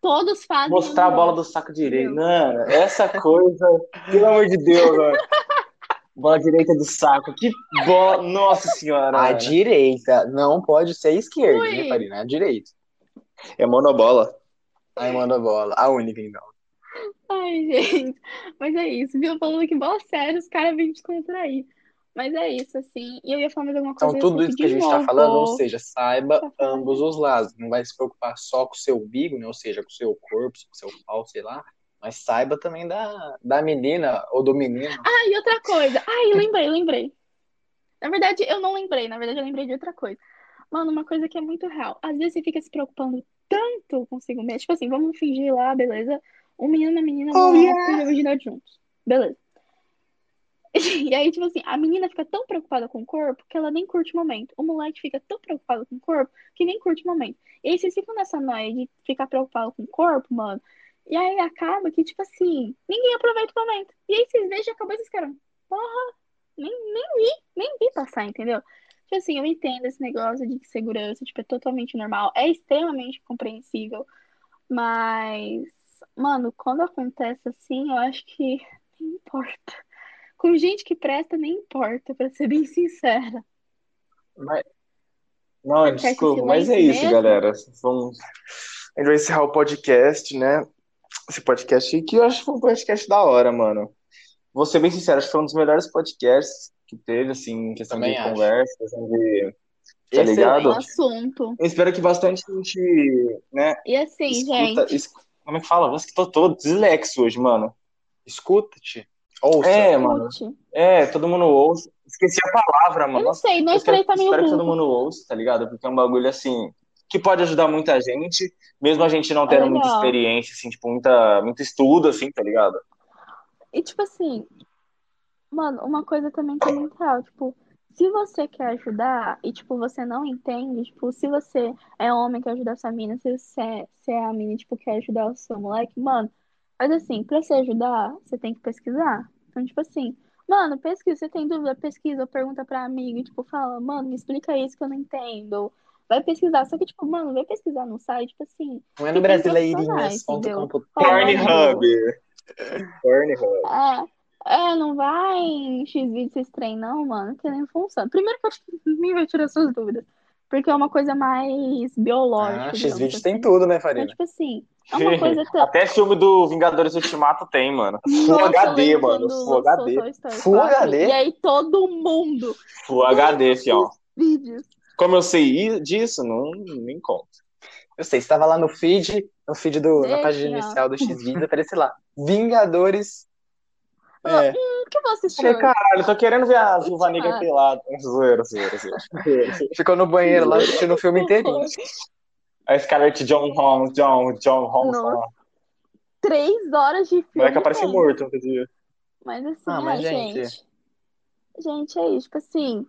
todos fazem. Mostrar a bola do saco direito. Mano, essa coisa. Pelo amor de Deus, mano. Bola direita do saco. Que bola. Nossa senhora. A mano. direita não pode ser a esquerda, Ui. né, Farina? É a direita. É monobola. Aí manda a bola. A única, então. Ai, gente. Mas é isso, viu? Falando que bola séria, os caras vêm descontrair. Mas é isso, assim. E eu ia falar mais alguma Então, coisa. eu tudo esqueci isso que a gente tá novo. falando, ou seja, saiba Tá ambos os lados. Não vai se preocupar só com o seu umbigo, né? Ou seja, com o seu corpo, com o seu pau, sei lá. Mas saiba também da, da menina ou do menino. Ah, e outra coisa. Ai, lembrei, lembrei. Na verdade, eu não lembrei. Na verdade, eu lembrei de outra coisa. Mano, uma coisa que é muito real. Às vezes você fica se preocupando tanto consigo mesmo. Tipo assim, vamos fingir lá, beleza? Um menino e uma menina vão Oh, lá yeah. virgindade juntos. Beleza. E aí, tipo assim, a menina fica tão preocupada com o corpo que ela nem curte o momento. O moleque fica tão preocupado com o corpo que nem curte o momento. E aí vocês ficam nessa noia de ficar preocupado com o corpo, mano. E aí acaba que, tipo assim, ninguém aproveita o momento. E aí vocês veem e acabou esses caras. Porra, nem, nem vi, nem vi passar, entendeu? Tipo assim, eu entendo esse negócio de segurança, tipo, é totalmente normal, é extremamente compreensível, mas, mano, quando acontece assim, eu acho que nem importa. Com gente que presta, nem importa, pra ser bem sincera. Mas... Não, esse desculpa, mas é silêncio isso, mesmo? galera. Vamos... A gente vai encerrar o podcast, né? Esse podcast aqui, eu acho que foi um podcast da hora, mano. Vou ser bem sincero, acho que foi um dos melhores podcasts que teve, assim, em questão Também de acho. conversa, questão de. Tá Excelente. ligado? Um assunto. Eu espero que bastante gente, né, E assim, escuta. gente, es- Como é que fala? Nossa, que tô todo dislexo hoje, mano. Escuta-te. Ouça. É, mano. É, todo mundo ouça. Esqueci a palavra, Eu mano. não Nossa, sei, nós eu três tá meio espero que todo mundo ouça, tá ligado? Porque é um bagulho assim que pode ajudar muita gente, mesmo a gente não tendo muita Legal. experiência, assim, tipo, muita, muito estudo, assim, tá ligado? E tipo assim, mano, uma coisa também que é muito real, tipo, se você quer ajudar e, tipo, você não entende, tipo, se você é homem quer ajudar sua mina, se você é, se é a mina, tipo, quer ajudar o seu moleque, mano, mas assim, pra você ajudar, você tem que pesquisar. Então, tipo assim, mano, pesquisa, você tem dúvida, pesquisa, pergunta pra amigo, e, tipo, fala, mano, me explica isso que eu não entendo. Vai pesquisar, só que, tipo, mano, vai pesquisar no site, tipo assim, Não é no que tem profissionais, brasileirinhas.com.br. Pornhub. Pornhub. É, é, não vai em X-Vídeos esse trem, não, mano, que nem funciona. Primeiro que eu acho que nem vai tirar suas dúvidas. Porque é uma coisa mais biológica. Ah, digamos X-Vídeos tem assim. tudo, né, Então, Farina? tipo assim, é uma coisa tão. Até filme do Vingadores Ultimato tem, mano. Full Nossa, HD, mano. Full HD. Story Full 4, HD? E aí todo mundo, Full HD, fião. vídeos. Como eu sei disso, não nem conto. Eu sei, estava lá no feed, no feed do, na Deixa. página inicial do X-Vídeos, aparece lá. Vingadores. É. O que você assistiu? Falei, caralho, tô querendo ver a Viúva. Negra pelada. Zoeira, zoeira, zoeira. Ficou no banheiro lá assistindo o filme inteirinho. A Scarlett John Holmes, John, John Holmes. Nossa. Três horas de O filme. moleque aparece gente. morto, quer dizer. Mas assim, Ah, ai, mas, gente. gente. gente. é isso. Tipo assim.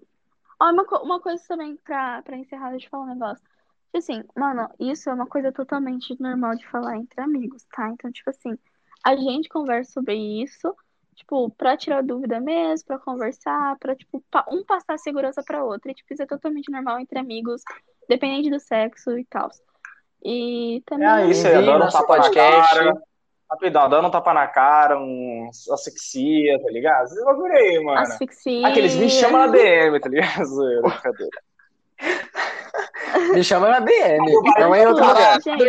Ó, uma, uma coisa também pra, pra encerrar, deixa eu falar um negócio. Tipo assim, mano, isso é uma coisa totalmente normal de falar entre amigos, tá? Então, tipo assim, a gente conversa sobre isso, tipo, pra tirar dúvida mesmo, pra conversar, pra, tipo, um passar segurança pra outro. E, tipo, isso é totalmente normal entre amigos, dependente do sexo e tal. E também. É isso aí, dando um tapa podcast. cara. Rapidão, dando um tapa na cara, um asfixia, tá ligado? Esses bagulho aí, mano. asfixia. Aqueles me chamam na DM, tá ligado? Me chama na DM, não é em outro lugar. gente,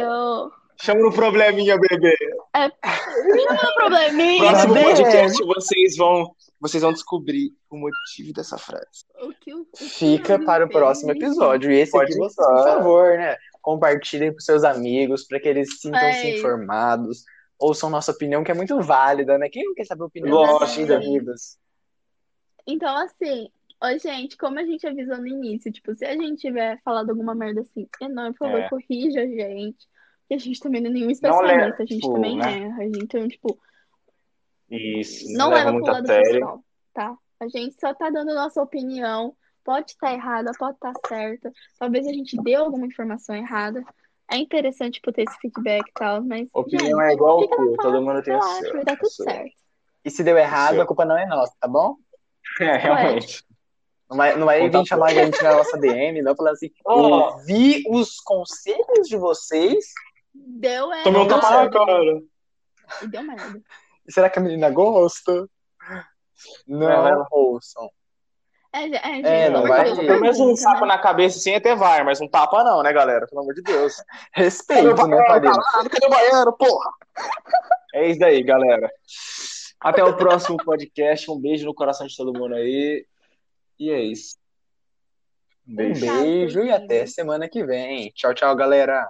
eu. Chama no probleminha, bebê. Não é probleminha. Próximo podcast vocês vão, vocês vão descobrir o motivo dessa frase. O que o- que Fica para o próximo episódio. E esse Pode aqui, vocês, por favor, né? Compartilhem com seus amigos para que eles sintam-se informados. Ouçam nossa opinião, que é muito válida, né? Quem não quer saber a opinião Lógico. dos amigos? Então, assim, ó, gente, como a gente avisou no início, tipo, se a gente tiver falado alguma merda assim, enorme, por favor, É. corrija a gente. Porque a gente também não é nenhum Não especialista, leva, a gente tipo, também né? erra. A gente, então, tipo, Isso, não leva pro muito a lado sério. pessoal, tá? A gente só tá dando nossa opinião. Pode estar errada, pode estar certa. Talvez a gente deu alguma informação errada. É interessante, tipo, ter esse feedback e tal, mas. Opinião gente, é igual ao cu, todo mundo tem a relaxa, sua. vai dar tudo sua. certo. E se deu errado, Seu. a culpa não é nossa, tá bom? É, realmente. Não vai, não vai vir chamar a gente na nossa DM, não falar assim, ouvi os conselhos de vocês. Deu errado. Tomei um tapa na cara. E deu merda. Será que a menina gosta? Não, Ela- ouçam. É, é, gente, É, pelo não vai- Pelo menos um saco né? na cabeça assim até vai, mas um tapa não, né, galera? Pelo amor de Deus. Respeito, né, Faria? Cadê o baiano, porra? É isso daí, galera. Até o próximo podcast. Um beijo no coração de todo mundo aí. E é isso. Um Um beijo. beijo e até semana que vem. Tchau, tchau, galera.